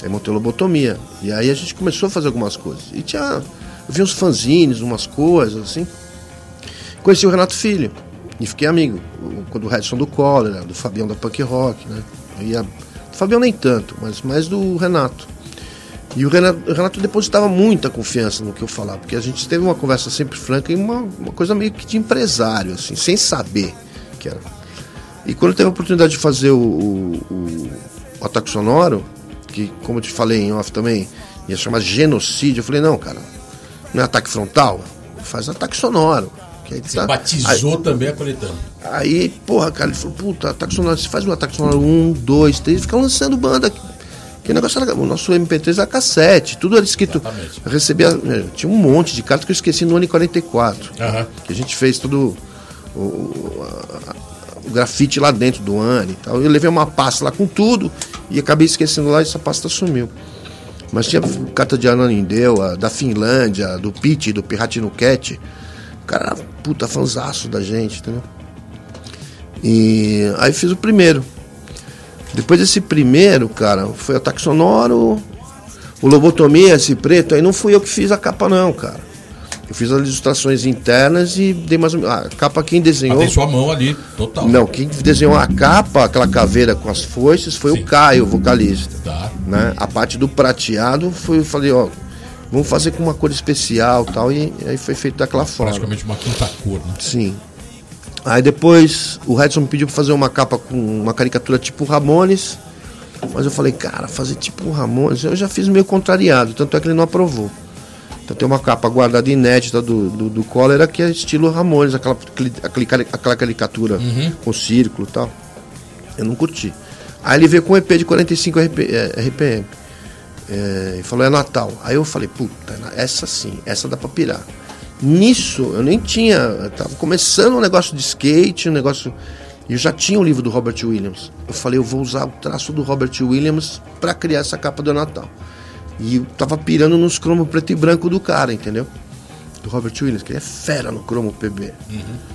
Aí montei lobotomia. E aí a gente começou a fazer algumas coisas. E tinha. Eu vi uns fanzines, umas coisas, assim. Conheci o Renato Filho. E fiquei amigo. Do Redson do Cólera, do Fabião da Punk Rock, né? Eu ia, do Fabião nem tanto, mas mais do Renato. E o Renato, o Renato, depositava muita confiança no que eu falava, porque a gente teve uma conversa sempre franca e uma, uma coisa meio que de empresário, assim, sem saber que era. E quando eu teve a oportunidade de fazer o, o, o, Ataque Sonoro, que, como eu te falei em off também, ia chamar genocídio, eu falei, não, cara, não é ataque frontal, faz ataque sonoro. Que aí você tá, batizou aí, também a coletânea. Aí, porra, cara, ele falou, puta, ataque sonoro, você faz um ataque sonoro um, dois, três, fica lançando banda que negócio era, o nosso MP3 era cassete, tudo era escrito. Exatamente. Eu recebia, eh, tinha um monte de cartas que eu esqueci no ano 44. Uhum. Que a gente fez todo o, o, a, o, grafite lá dentro do ano e tal. Eu levei uma pasta lá com tudo e acabei esquecendo lá e essa pasta sumiu. Mas tinha carta de Ananindeu, da Finlândia, do Pete, do. O cara puta fanzaço da gente, entendeu? E aí fiz o primeiro. Depois desse primeiro, cara, foi ataque sonoro, o lobotomia, esse preto, aí não fui eu que fiz a capa, não, cara. Eu fiz as ilustrações internas e dei mais uma. A capa quem desenhou. Ah, tem sua mão ali, total. Não, quem desenhou a capa, aquela caveira com as foices, foi Sim. o Caio, o vocalista. Tá. Né? A parte do prateado foi, eu falei, ó, vamos fazer com uma cor especial tal, e aí foi feito daquela forma. Praticamente uma quinta cor, né? Sim. Aí depois o Redson me pediu pra fazer uma capa com uma caricatura tipo Ramones. Mas eu falei, cara, fazer tipo Ramones, eu já fiz meio contrariado, tanto é que ele não aprovou. Então tem uma capa guardada inédita do, do, do Cólera que é estilo Ramones, aquela, aquele, aquela caricatura uhum. com círculo e tal. Eu não curti. Aí ele veio com um EP de 45 RP, é, RPM. É, e falou, é Natal. Aí eu falei, puta, essa sim, essa dá pra pirar. Nisso, eu nem tinha. Eu tava começando um negócio de skate, um negócio. Eu já tinha o livro do Robert Williams. Eu falei, eu vou usar o traço do Robert Williams para criar essa capa do Natal. E eu tava pirando nos cromos preto e branco do cara, entendeu? Do Robert Williams, que ele é fera no cromo PB. Uhum.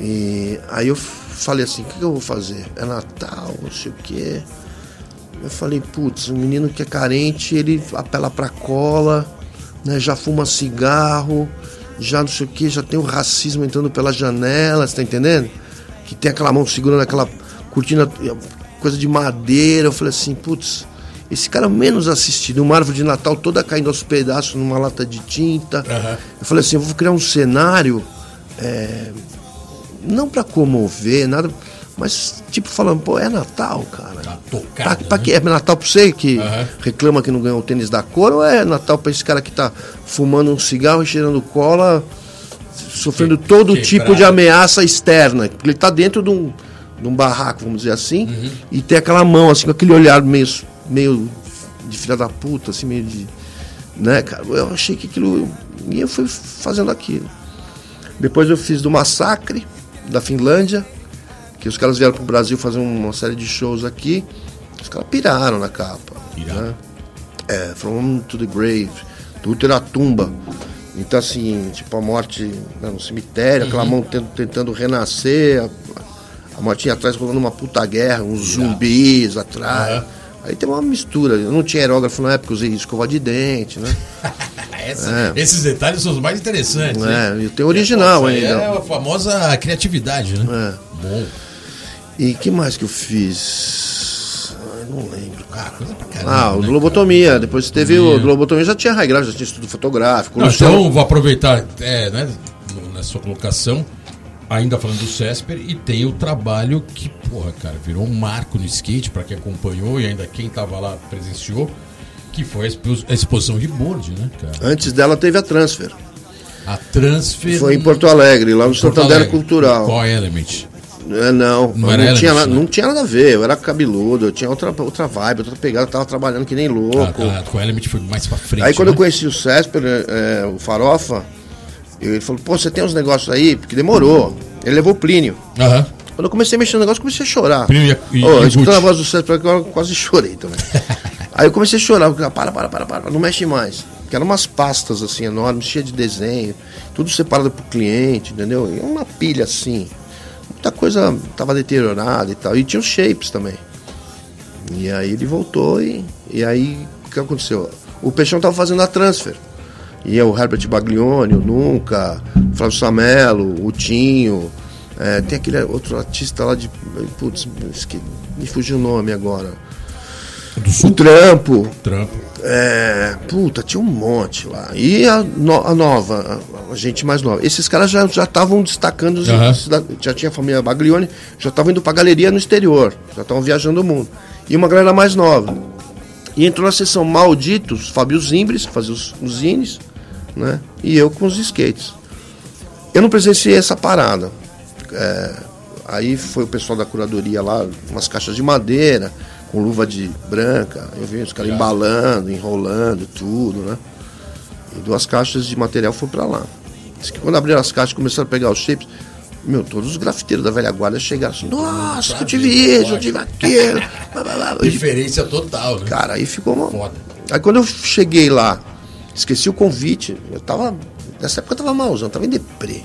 E aí eu falei assim, o que, que, eu vou fazer? É Natal, não sei o quê. Eu falei, putz, um menino que é carente, ele apela pra cola, né, já fuma cigarro, já não sei o que, já tem o racismo entrando pela janela, você tá entendendo? Que tem aquela mão segurando aquela cortina, coisa de madeira. Eu falei assim, putz, esse cara menos assistido, uma árvore de Natal toda caindo aos pedaços numa lata de tinta. Uhum. Eu falei assim, eu vou criar um cenário, é, não para comover, nada mas, tipo, falando, pô, é Natal, cara. Tá tocado, pra, pra né? que, é Natal pra você que uhum. reclama que não ganhou o tênis da cor, ou é Natal pra esse cara que tá fumando um cigarro e cheirando cola, sofrendo que, todo que tipo de ameaça externa? Porque ele tá dentro de um, de um barraco, vamos dizer assim, uhum. e tem aquela mão, assim, com aquele olhar meio, meio de filha da puta, assim, meio de. Né, cara? Eu achei que aquilo. E eu fui fazendo aquilo. Depois eu fiz do Massacre, da Finlândia que os caras vieram pro Brasil fazer uma série de shows aqui, os caras piraram na capa. Piraram. Né? É, From to the Grave, do Útero à Tumba. Então, assim, tipo, a morte né, no cemitério, uhum. aquela mão tentando, tentando renascer, a, a mortinha atrás rolando uma puta guerra, uns zumbis atrás. Uhum. Aí tem uma mistura. Eu não tinha aerógrafo na época, usei escova de dente, né? Essa, é. Esses detalhes são os mais interessantes. É, e tem original ainda. É a famosa criatividade, né? É. Bom. E que mais que eu fiz? Ah, não lembro, cara. ah, o né, Globotomia. Depois teve o Globotomia, já tinha high graph, já tinha estudo fotográfico. Não, então vou aproveitar é, né, na sua colocação, ainda falando do Cesper, e tem o trabalho que, porra, cara, virou um marco no skate, para quem acompanhou e ainda quem tava lá presenciou, que foi a exposição de board, né, cara? Antes dela teve a Transfer. A Transfer. Foi em Porto Alegre, lá no Santander Alegre. Cultural. Qual Element? É, não, não, não, tinha, nada, não tinha nada a ver. Eu era cabeludo, eu tinha outra, outra vibe, outra pegada, eu tava trabalhando que nem louco. Ah, tá, com o Element foi mais pra frente. Aí quando né? eu conheci o Césper, é, o Farofa, ele falou, pô, você tem uns negócios aí? Porque demorou. Ele levou o Plínio. Uhum. Quando eu comecei a mexer no negócio, comecei a chorar. Plínio e, oh, escutando a voz do Césper, eu quase chorei também. aí eu comecei a chorar, para, para, para, para, não mexe mais. que eram umas pastas assim enormes, cheias de desenho, tudo separado pro cliente, entendeu? E uma pilha assim. Muita coisa tava deteriorada e tal. E tinha os shapes também. E aí ele voltou e, e aí o que aconteceu? O Peixão tava fazendo a transfer. E é o Herbert Baglioni, o Nunca, o Flávio Samelo, o Tinho. é, tem aquele outro artista lá de. Putz, me fugiu o nome agora. O Trampo. Trampo. É, puta, tinha um monte lá. E a, no- a nova, a, a gente mais nova. Esses caras já já estavam destacando, os- cida- já tinha a família Baglioni, já estavam indo pra galeria no exterior, já estavam viajando o mundo. E uma galera mais nova. E entrou na sessão Malditos, Fábio Zimbres, que fazia os, os zines, né? E eu com os skates. Eu não presenciei essa parada. É, aí foi o pessoal da curadoria lá, umas caixas de madeira, com luva de branca. Eu vi os caras embalando, enrolando, tudo, né? E duas caixas de material foram pra lá. Diz que quando abriram as caixas e começaram a pegar os shapes, meu, todos os grafiteiros da velha guarda chegaram assim, nossa, eu tive isso, eu tive aquilo. blá, blá, blá. Referência total, né? Cara, aí ficou uma. Foda. Aí quando eu cheguei lá, esqueci o convite, eu tava. Nessa época eu tava malzão, tava em deprê.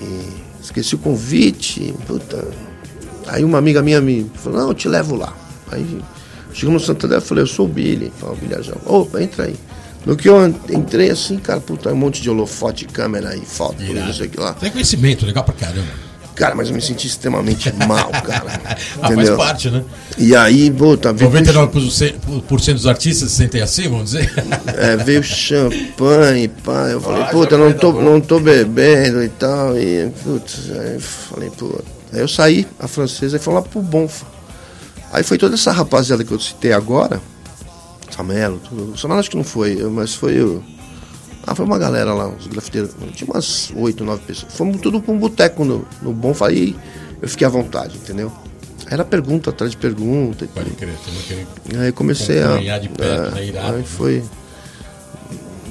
E esqueci o convite, puta. Aí uma amiga minha me falou, não, eu te levo lá. Aí chegamos no Santander, eu falei, eu sou o Billy. Falei, o Billy Arjão. Opa, entra aí. No que eu entrei assim, cara, puta, um monte de holofote, câmera e foto, não sei o que lá. Tem conhecimento, legal pra caramba. Cara, mas eu me senti extremamente mal, cara. Ah, faz parte, né? E aí, puta, veio 99% dos artistas se sentem assim, vamos dizer? É, veio champanhe, pá. Eu falei, Ah, puta, eu não tô, tá não tô bebendo e tal. E, putz, aí eu falei, pô. Aí eu saí, a francesa, e foi lá pro Bonfa. Aí foi toda essa rapaziada que eu citei agora, Samelo, tudo. O Samelo acho que não foi, eu- mas foi o. Ah, foi uma galera lá, uns grafiteiros. Tinha umas oito, nove pessoas. Fomos tudo pra um boteco no, no Bonfa. Aí eu fiquei à vontade, entendeu? Era pergunta atrás de pergunta. Pode crer, quer- Aí comecei a. De perto, né? Irado, aí né? foi.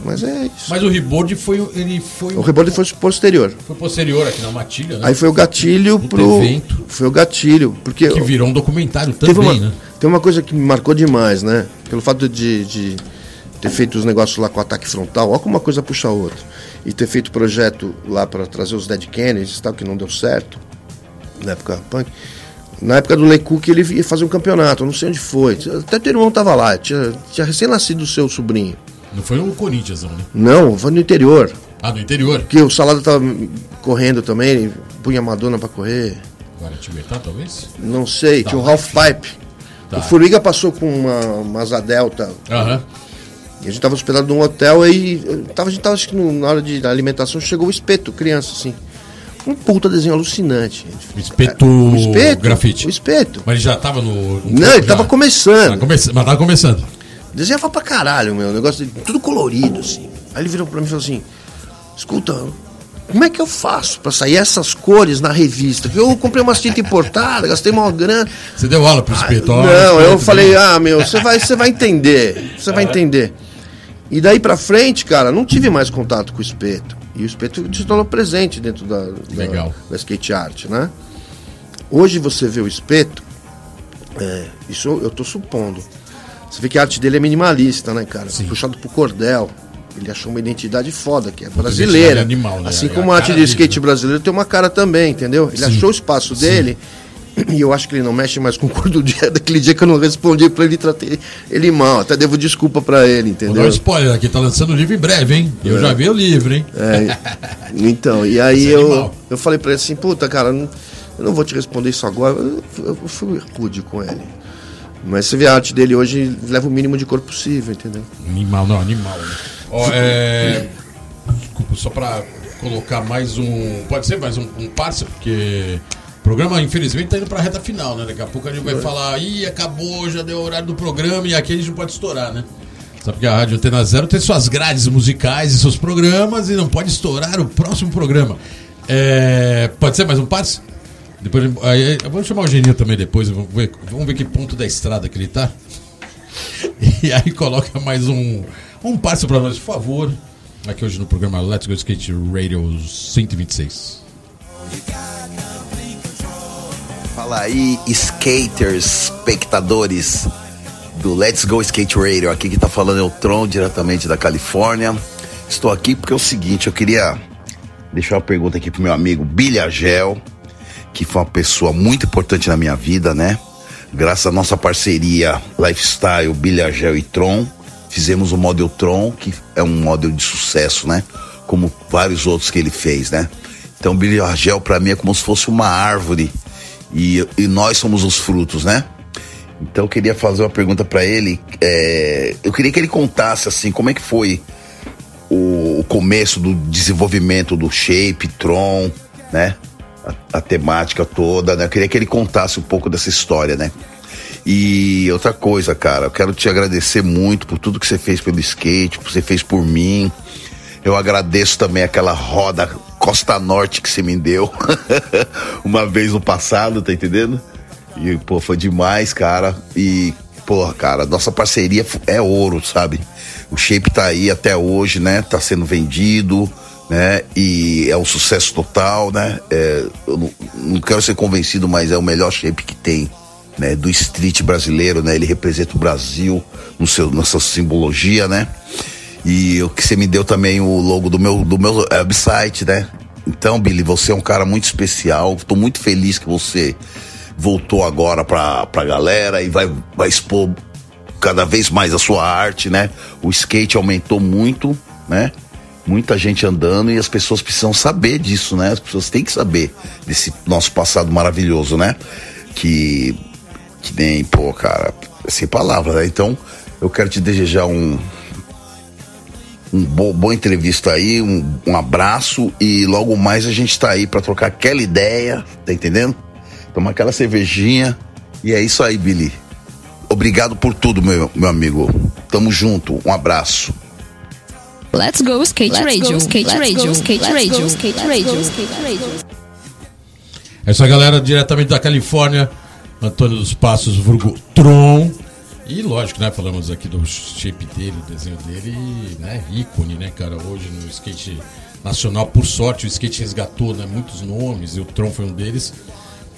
Mas é isso. Mas o reboard foi, o- ele foi, O rebote foi posterior. foi posterior aqui na Matilha, né? Aí foi o gatilho Puta pro. evento. Foi o gatilho. Porque Que virou um documentário também, uma, né? tem uma coisa que me marcou demais, né? Pelo fato de, de ter feito os negócios lá com ataque frontal, olha como uma coisa puxa a outra. E ter feito projeto lá para trazer os Dead Kennedys e tal, que não deu certo. Na época punk. Na época do Lei Cook ele ia fazer um campeonato, eu não sei onde foi. Até teu irmão tava lá, tinha, tinha recém-nascido o seu sobrinho. Não foi o Corinthians, não, né? Não, foi no interior. Ah, do interior. Porque o Salada tava correndo também, punha a Madonna pra correr. Guaratinguetá, talvez? Não sei, tinha o Ralph Pipe. Tá. O Furiga passou com uma, uma Asa Delta. Aham. E a gente tava hospedado num hotel e eu tava, a gente tava, acho que na hora de alimentação, chegou o espeto, criança, assim. Um puta desenho alucinante. Espeto, O espeto. grafite. O espeto. Mas ele já tava no. Não, ele já. tava começando. Tá come- Mas tava começando. Desenhava pra caralho, meu. Negócio de, tudo colorido, assim. Aí ele virou pra mim e falou assim: Escuta, como é que eu faço pra sair essas cores na revista? Porque eu comprei umas tinta importada, gastei uma grana. Você deu aula pro espeto? ó, Não, eu falei, ah, meu, você vai, você vai entender. Você vai entender. E daí pra frente, cara, não tive mais contato com o espeto. E o espeto se tornou presente dentro da, da, da skate art, né? Hoje você vê o espeto, é, isso eu tô supondo. Você vê que a arte dele é minimalista, né, cara? Sim. Puxado pro cordel. Ele achou uma identidade foda, que é brasileira. animal, né? Assim como a a arte de dele, skate né? brasileiro tem uma cara também, entendeu? Ele Sim. achou o espaço dele. E eu acho que ele não mexe mais com o cor do dia. Daquele dia que eu não respondi pra ele, tratei ele mal. Até devo desculpa pra ele, Vou dar um entendeu? spoiler aqui, tá lançando o livro em breve, hein? Eu já vi o livro, hein? É, então, e aí é eu, animal. eu falei pra ele assim, puta, cara, não- eu não vou te responder isso agora. Eu, fui rude com ele. Mas você vê a arte dele hoje, leva o mínimo de cor possível, entendeu? Animal, não, animal. Né? Ó, é... Desculpa, só pra colocar mais um. Pode ser mais um, um parceiro, porque. O programa, infelizmente, tá indo pra reta final, né? Daqui a pouco a gente vai falar, ih, acabou, já deu o horário do programa e aqui a gente não pode estourar, né? Sabe que a Rádio Antena Zero tem suas grades musicais e seus programas e não pode estourar o próximo programa. É, Pode ser mais um passe? Depois, aí, vamos chamar o Geninho também depois, vamos ver, vamos ver que ponto da estrada que ele tá. E aí coloca mais um, um passo pra nós, por favor. Aqui hoje no programa Let's Go Skate Radio 126. Fala aí, skaters, espectadores. do Let's Go Skate Radio. Aqui que tá falando é o Tron, diretamente da Califórnia. Estou aqui porque é o seguinte, eu queria deixar uma pergunta aqui pro meu amigo Billy Agel, que foi uma pessoa muito importante na minha vida, né? Graças à nossa parceria Lifestyle, Billy Agel e Tron, fizemos o Model Tron, que é um modelo de sucesso, né? Como vários outros que ele fez, né? Então, Billy Agel para mim é como se fosse uma árvore e, e nós somos os frutos, né? Então eu queria fazer uma pergunta para ele. É, eu queria que ele contasse assim como é que foi o, o começo do desenvolvimento do Shape, Tron, né? A, a, temática toda, né? Eu queria que ele contasse um pouco dessa história, né? E outra coisa, cara, eu quero te agradecer muito por tudo que você fez pelo skate, que você fez por mim. Eu agradeço também aquela roda Costa Norte que você me deu uma vez no passado, tá entendendo? E, pô, foi demais, cara. E, pô, cara, nossa parceria é ouro, sabe? O shape tá aí até hoje, né? Tá sendo vendido, né? E é um sucesso total, né? É, eu não, não quero ser convencido, mas é o melhor shape que tem. Né, do street brasileiro, né? Ele representa o Brasil no seu, na sua simbologia, né? E o que você me deu também o logo do meu, do meu website, né? Então, Billy, você é um cara muito especial. Estou muito feliz que você voltou agora pra, pra galera e vai, vai expor cada vez mais a sua arte, né? O skate aumentou muito, né? Muita gente andando e as pessoas precisam saber disso, né? As pessoas têm que saber desse nosso passado maravilhoso, né? Que, que nem, pô, cara, sem palavras, né? Então, eu quero te desejar um, um bo, boa entrevista aí, um, um abraço e logo mais a gente tá aí para trocar aquela ideia, tá entendendo? tomar aquela cervejinha. E é isso aí, Billy. Obrigado por tudo, meu, meu amigo. Tamo junto. Um abraço. Let's go skate Let's radio, go, skate Let's radio, go, skate Let's radio, go, skate radio, skate radio. Essa galera diretamente da Califórnia, Antônio dos Passos, Vulgo Tron. E lógico, né? Falamos aqui do shape dele, o desenho dele, né? Ícone, né, cara? Hoje no skate nacional, por sorte, o skate resgatou né, muitos nomes e o Tron foi um deles.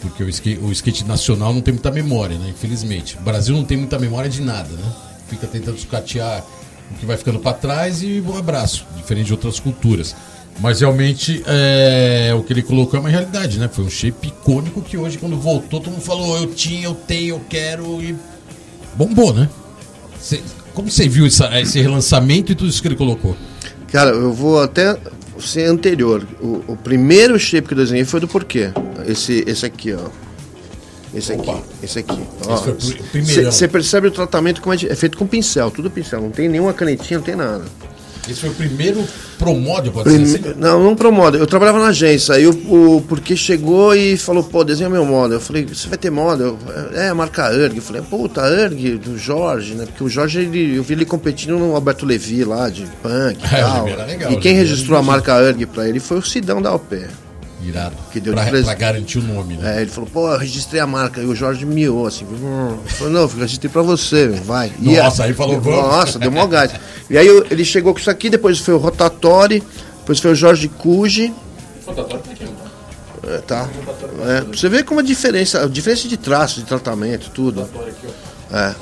Porque o skate, o skate nacional não tem muita memória, né? Infelizmente. O Brasil não tem muita memória de nada, né? Fica tentando sucatear o que vai ficando para trás e um abraço, diferente de outras culturas. Mas realmente é, o que ele colocou é uma realidade, né? Foi um shape icônico que hoje, quando voltou, todo mundo falou: eu tinha, eu tenho, eu quero e bombou, né? Cê, como você viu essa, esse relançamento e tudo isso que ele colocou? Cara, eu vou até ser anterior. O, o, primeiro shape que eu desenhei foi do porquê. Esse, esse aqui, ó. Esse Opa. aqui, esse aqui. Você percebe o tratamento como é, é, feito com pincel, tudo pincel, não tem nenhuma canetinha, não tem nada. Esse foi o primeiro promódio, pode Prime... ser assim? Não, não promódio. Eu trabalhava na agência. Aí o, o porque chegou e falou, pô, desenha meu modo. Eu falei, você vai ter modo? é, a marca Erg. Eu falei, puta, Erg, do Jorge, né? Porque o Jorge, ele, eu vi ele competindo no Alberto Levi lá, de punk e é, tal. Legal, e quem registrou a marca Erg pra ele foi o Sidão da OP. Irado. Que deu pra, de pra garantir o nome, né? É, ele falou, pô, eu registrei a marca. E o Jorge miou, assim. Falou, não, eu registrei pra você, vai. Nossa, aí falou, vamos. Nossa, deu mó gás. E aí ele chegou com isso aqui, depois foi o Rotatori, depois foi o Jorge Cuji. Rotatori tá aqui, é, tá. É, você vê como a diferença, a diferença de traço, de tratamento, tudo. É.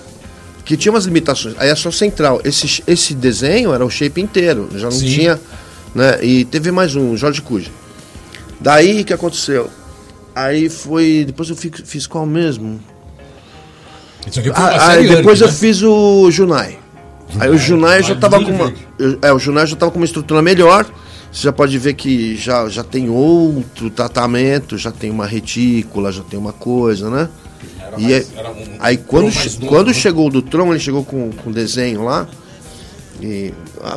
Que tinha umas limitações. Aí é só central. Esse, esse desenho era o shape inteiro, já não Sim. tinha. Né? E teve mais um, Jorge Cuji. Daí que aconteceu? Aí foi. Depois eu fiz, fiz qual mesmo? Isso aqui foi ah, aí depois né? eu fiz o Junai. Junai. Aí o Junai já tava com uma. É, o Junai já tava com uma estrutura melhor. Você já pode ver que já, já tem outro tratamento, já tem uma retícula, já tem uma coisa, né? Era e mais, é, um aí quando, quando né? chegou o do Tron, ele chegou com, com desenho lá. E,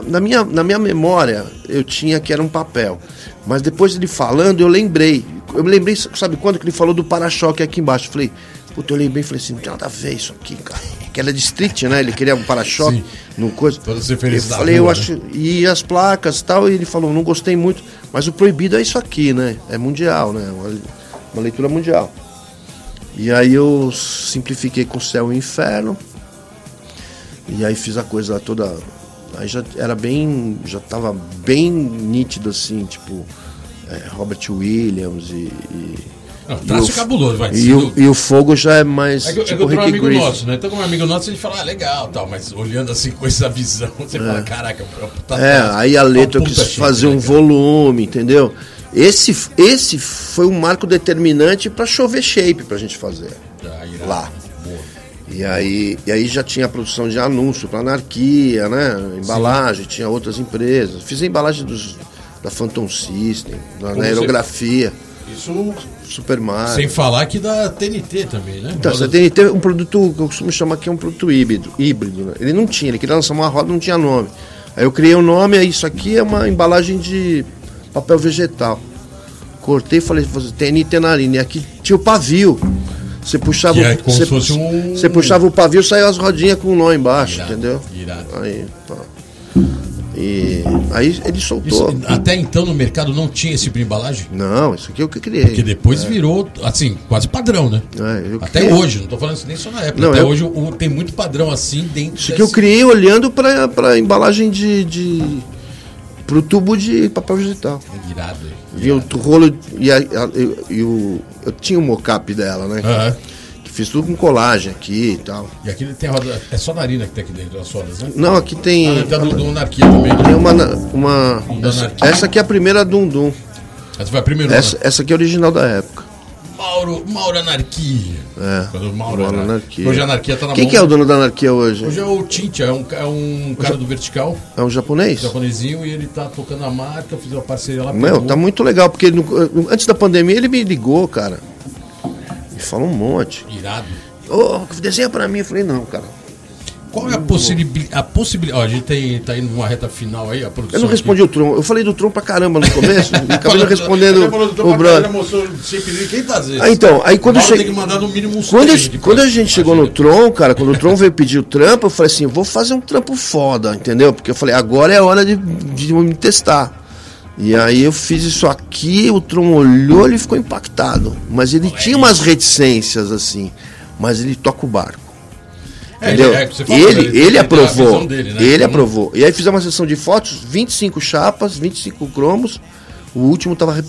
na, minha, na minha memória, eu tinha que era um papel. Mas depois ele falando, eu lembrei. Eu me lembrei, sabe quando que ele falou do para-choque aqui embaixo? Eu falei, puta, eu lembrei e falei assim, não tem nada a ver isso aqui, cara. Que era de street, né? Ele queria um para-choque no coisa. Toda eu falei, rua, eu acho. Né? E as placas e tal, e ele falou, não gostei muito, mas o proibido é isso aqui, né? É mundial, né? Uma, uma leitura mundial. E aí eu simplifiquei com céu e inferno. E aí fiz a coisa toda Aí já era bem. já tava bem nítido assim, tipo, é, Robert Williams e, e, Não, traço o- cabuloso, vai. E o, e o fogo já é mais É que, é que tipo eu tenho um amigo Griffin. nosso, né? Então, como é amigo nosso, a gente fala, ah, legal, tal, mas olhando assim com essa visão, você fala, caraca, tá É, tá- aí a tá um letra eu quis fazer né, um cara? volume, entendeu? Esse, esse foi um marco determinante pra chover shape pra gente fazer Ah, lá. E aí, e aí já tinha a produção de anúncio pra anarquia, né? Embalagem, tinha outras empresas. Fiz a embalagem dos, da Phantom System, da Como aerografia, Isso Super Mario. sem falar que da TNT também, né? Então, Rodas- você tem, tem um produto que eu costumo chamar que é um produto híbrido. híbrido né? Ele não tinha, ele queria lançar uma roda, não tinha nome. Aí eu criei o nome, aí isso aqui é uma embalagem de papel vegetal. Cortei e falei, você tem nitenarina. E aqui tinha o pavio. Você puxava, é você, um- você puxava o pavio, saiu as rodinhas com o nó embaixo, Irado, entendeu? irado. Aí, tá. E aí ele soltou. Isso, até então no mercado não tinha esse tipo de embalagem? Não, isso aqui é o que eu criei. Porque depois virou, assim, quase padrão, né? É, Até criei. hoje, não tô falando isso nem só na época. Não, até eu- hoje tem muito padrão assim dentro Isso que eu criei olhando para para embalagem de, de pro tubo de papel vegetal. Irado. Vi o rolo e, a- e- e o eu tinha o mocap dela, né? Aham. Que fiz tudo com colagem aqui e tal. E aqui tem roda. É só narina que tem aqui dentro das rodas, né? Não, aqui tem Ah, do Anarquia também, tem né? uma uma Da essa, essa aqui é a primeira Dum Dum. Essa foi a primeira. Essa, essa aqui é original da época. Mauro, Mauro Anarquia. É. O Mauro, Mauro Anarquia. Anarquia. Hoje a Anarquia tá na Quem mão. que é o dono da anarquia hoje? Hoje é o Tintia, é um, é um cara do vertical, É um japonês? japonesinho, e ele tá tocando a marca, fiz uma parceria lá. Meu, pegou. tá muito legal, porque no- antes da pandemia ele me ligou, cara. Me falou um monte. Irado. Ô, desenha pra mim. Eu falei, não, cara. Qual é a possibilidade? A possibilidade. A gente tem, tá indo numa reta final aí, a produção. Eu não respondi o Tron. Eu falei do Tron pra caramba no começo. e acabei não respondendo o brother. Quem tá? Ah, então, aí quando Mauro che- tem que mandar no mínimo uns Quando, eu- aqui quando a gente chegou no Tron, cara, quando o Tron veio pedir o trampo, eu falei assim, vou fazer um trampo foda, entendeu? Porque eu falei, agora é hora de, de me testar. E aí eu fiz isso aqui, o Tron olhou, ele ficou impactado. Mas ele tinha umas reticências, assim. Mas ele toca o barco. É, Entendeu? é, falou, ele, ele ele, aprovou. dele, né? Ele Então- aprovou. E aí fizemos uma sessão de fotos, 25 chapas, 25 cromos. O último tava re-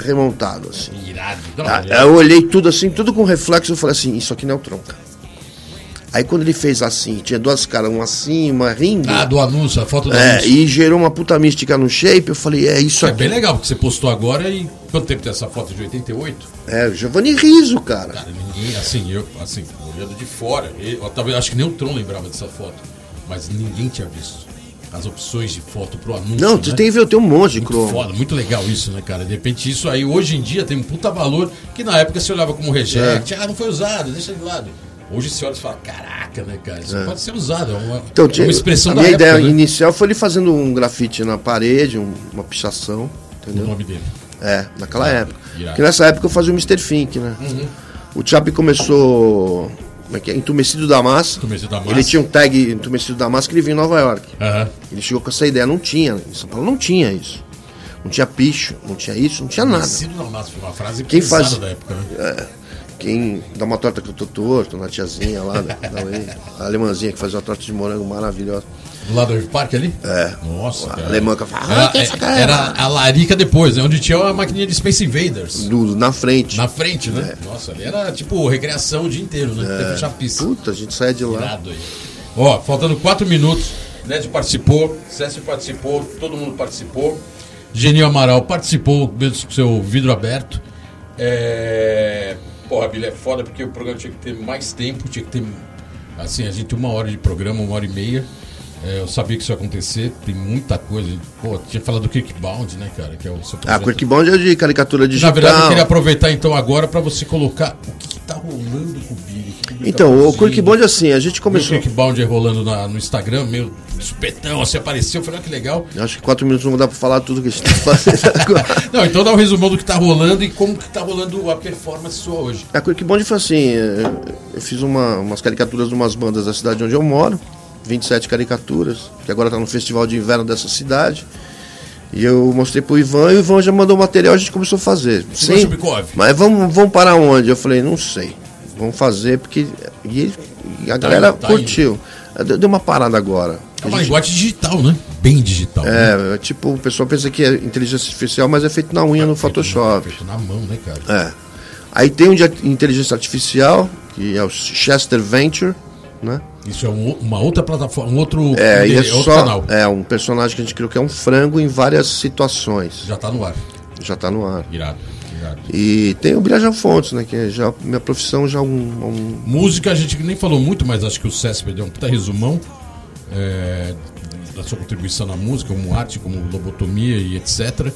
remontado, assim. Irado. Não, Ah, é- eu olhei tudo assim, tudo com reflexo, eu falei assim, isso aqui não é o tronca. Aí quando ele fez assim, tinha duas caras, uma assim, uma rindo. Ah, do anúncio, a foto do é, anúncio. e gerou uma puta mística no shape, eu falei, é isso É aqui. bem legal, porque você postou agora e quanto tempo tem essa foto de 88? É, Giovanni Riso, cara. Cara, ninguém, assim, eu, assim, olhando de fora, eu, talvez acho que nem o Tron lembrava dessa foto, mas ninguém tinha visto as opções de foto pro anúncio. Não, né? você tem que ver, tem um monte de Muito cromo. foda, muito legal isso, né, cara? De repente isso aí, hoje em dia, tem um puta valor que na época você olhava como reject, ah, não foi usado, deixa de lado. Hoje você olha e fala, caraca, né, cara? Isso pode ser usado, é uma, Então, é tinha, uma expressão a da minha época, ideia né? inicial foi ele fazendo um grafite na parede, um- uma pichação, O entendeu? nome dele. É, naquela época. irado. Porque nessa época eu fazia o Mr. Fink, né? O Chapi começou. Como é que é? Entumecido da massa. Entumecido da Massa. Ele tinha um tag Entumecido da massa que ele vinha em Nova York. Aham. Ele chegou com essa ideia, não tinha. Em São Paulo não tinha isso. Não tinha picho, não tinha isso, não tinha nada. Nascido na massa, foi uma frase Quem faz- da época, né? Quem dá uma torta que eu tô torto, na tiazinha lá, da, da alemãzinha que fazia uma torta de morango maravilhosa. Do lado do Park ali? É. Nossa, cara. alemã que fala, Era, "Ah, que essa cara?" era a larica depois, né? Onde tinha a maquininha de Space Invaders. Do, na frente. Na frente, né? Nossa, ali era tipo recreação o dia inteiro, né? Até fechar pista. Puta, a gente saia de lá. Irado aí. Ó, faltando quatro minutos, Ned participou, César participou, todo mundo participou. Genil Amaral participou, mesmo com seu vidro aberto. É... Porra, Billy, é foda porque o programa tinha que ter mais tempo, tinha que ter. Assim, a gente uma hora de programa, uma hora e meia. É, eu sabia que isso ia acontecer, tem muita coisa. Pô, tinha falado do Kickbound, né, cara? Que é o seu Ah, projeto. Quickbound é de caricatura Na digital. verdade, eu queria aproveitar então agora para você colocar o que, que tá rolando com o Billy. o que tá Então, o produzindo. Quickbound assim, a gente Começou o Kickbound aí rolando na- no Instagram, meio supetão, assim apareceu. Eu falei, ah, que legal. Acho que quatro minutos não dar pra falar tudo que a gente tá fazendo agora. Não, então dá um resumão do que tá rolando e como que tá rolando a performance sua hoje. A Quickbound foi assim, é, eu fiz uma- umas caricaturas de umas bandas da cidade onde eu moro, 27 caricaturas, que agora tá no festival de inverno dessa cidade. E eu mostrei pro Ivan e o Ivan já mandou o material a gente começou a fazer. Sim, Chubikov. mas vamos, vamos parar onde? Eu falei, não sei. Vamos fazer porque. E, e a galera tá curtiu. Deu deu uma parada agora. É uma linguagem digital, né? Bem digital. né? É, tipo, o pessoal pensa que é inteligência artificial, mas é feito na unha no Photoshop. Feito na mão, né, cara? É. Aí tem um de inteligência artificial, que é o Chester Venture, né? Isso é um, uma outra plataforma, um outro, É, é outro só canal. é um personagem que a gente criou que é um frango em várias situações. Já tá no ar. Já tá no ar. Irado. irado. E tem o Bilhajan Fontes, né? Que é já minha profissão já é um, um Música a gente nem falou muito, mas acho que o César deu um puta resumão é, da sua contribuição na música, como arte, como lobotomia e etc.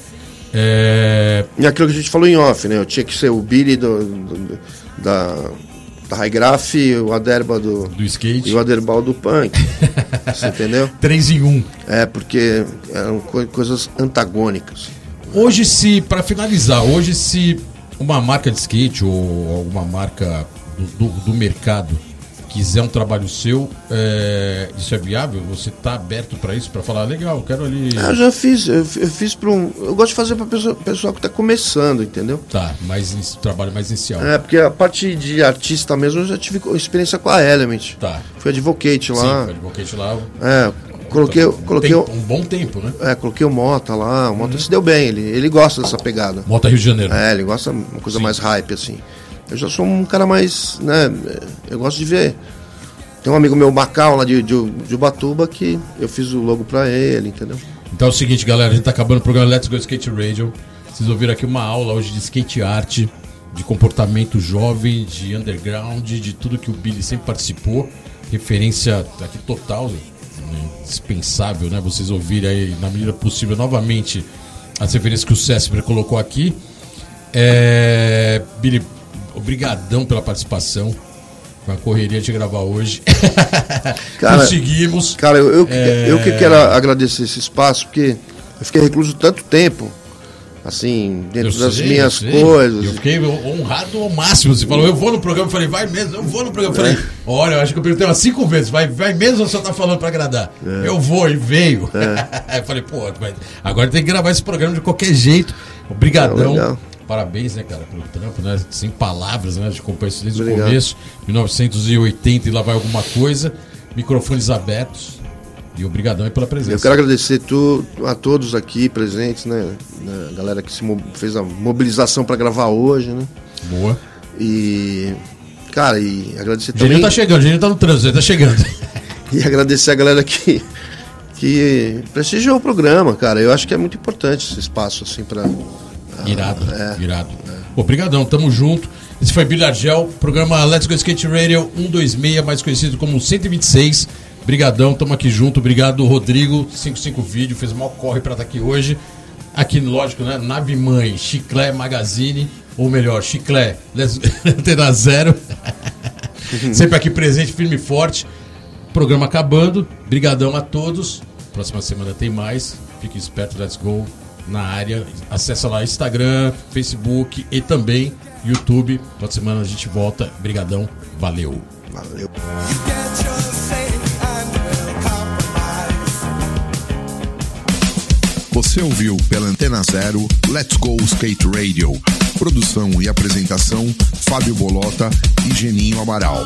É, E aquilo que a gente falou em off, né? Eu tinha que ser o Billy do, do- do- da, da High Graph, o Aderba do, do skate. e o Aderbal do Punk. Você entendeu? 3 em 1. É, porque eram co- coisas antagônicas. Hoje, se, para finalizar, hoje, se uma marca de skate ou alguma marca do, do- do mercado quiser um trabalho seu, é, isso é viável? Você tá aberto para isso? Para falar, legal, eu quero ali. Eu já fiz, eu, fi- eu fiz para um. Eu gosto de fazer para pessoa, pessoal que está começando, entendeu? Tá, mais in- trabalho mais inicial. É, porque a parte de artista mesmo eu já tive experiência com a Element. Tá. Fui advocate Sim, lá. foi advocate lá. É, coloquei, um, coloquei, tempo- um bom tempo, né? é, coloquei o Mota lá. O Mota se deu bem, ele, ele gosta dessa pegada. Mota Rio de Janeiro. É, ele gosta de uma coisa Sim. mais hype, assim. Eu já sou um cara mais, né, eu gosto de ver. Tem um amigo meu, Macau, lá de, de, de Ubatuba, que eu fiz o logo pra ele, entendeu? Então é o seguinte, galera, a gente tá acabando o programa Let's Go Skate Radio. Vocês ouviram aqui uma aula hoje de skate art, de comportamento jovem, de underground, de tudo que o Billy sempre participou. Referência aqui total, né, dispensável, né? Vocês ouvirem aí, na medida possível, novamente, as referências que o César colocou aqui. É... Billy, obrigadão pela participação. Foi uma correria de gravar hoje. Cara, Conseguimos. Cara, eu, eu, que- É. eu que quero agradecer esse espaço, porque eu fiquei recluso tanto tempo, assim, dentro Eu das sei, minhas eu coisas. Eu fiquei honrado ao máximo. Você falou, eu vou no programa. Eu falei, vai mesmo, eu vou no programa. Eu falei, É. olha, eu acho que eu perguntei umas cinco vezes, vai, vai mesmo ou só tá falando pra agradar? É. Eu vou, e veio. eu falei, pô, agora tem que gravar esse programa de qualquer jeito. Obrigadão. Parabéns, né, cara, pelo trampo, né? Sem palavras, né? De acompanhar isso desde Obrigado. o começo, 1980 e lá vai alguma coisa. Microfones abertos. E obrigadão aí pela presença. Eu quero agradecer tu, a todos aqui presentes, né? A galera que se fez a mobilização para gravar hoje, né? Boa. E. Cara, e agradecer também. tá chegando, o Geninho tá no trânsito, tá chegando. E agradecer a galera que, que prestigiou o programa, cara. Eu acho que é muito importante esse espaço, assim, pra. Irado, é. irado. Obrigadão, tamo junto. Esse foi Billy Argel, programa Let's Go Skate Radio 126, mais conhecido como 126. Brigadão, tamo aqui junto. Obrigado, Rodrigo, 55 Vídeo, fez maior corre pra estar aqui hoje. Aqui, lógico, né? Nave Mãe, Chiclé Magazine, ou melhor, Chiclé Antena Zero. Sempre aqui presente, firme e forte. Programa acabando. Brigadão a todos. Próxima semana tem mais. Fique esperto, let's go na área. Acesse lá Instagram, Facebook e também YouTube. Toda semana a gente volta. Brigadão. Valeu. Valeu. Você ouviu pela Antena Zero Let's Go Skate Radio. Produção e apresentação: Fábio Bolota e Geninho Amaral.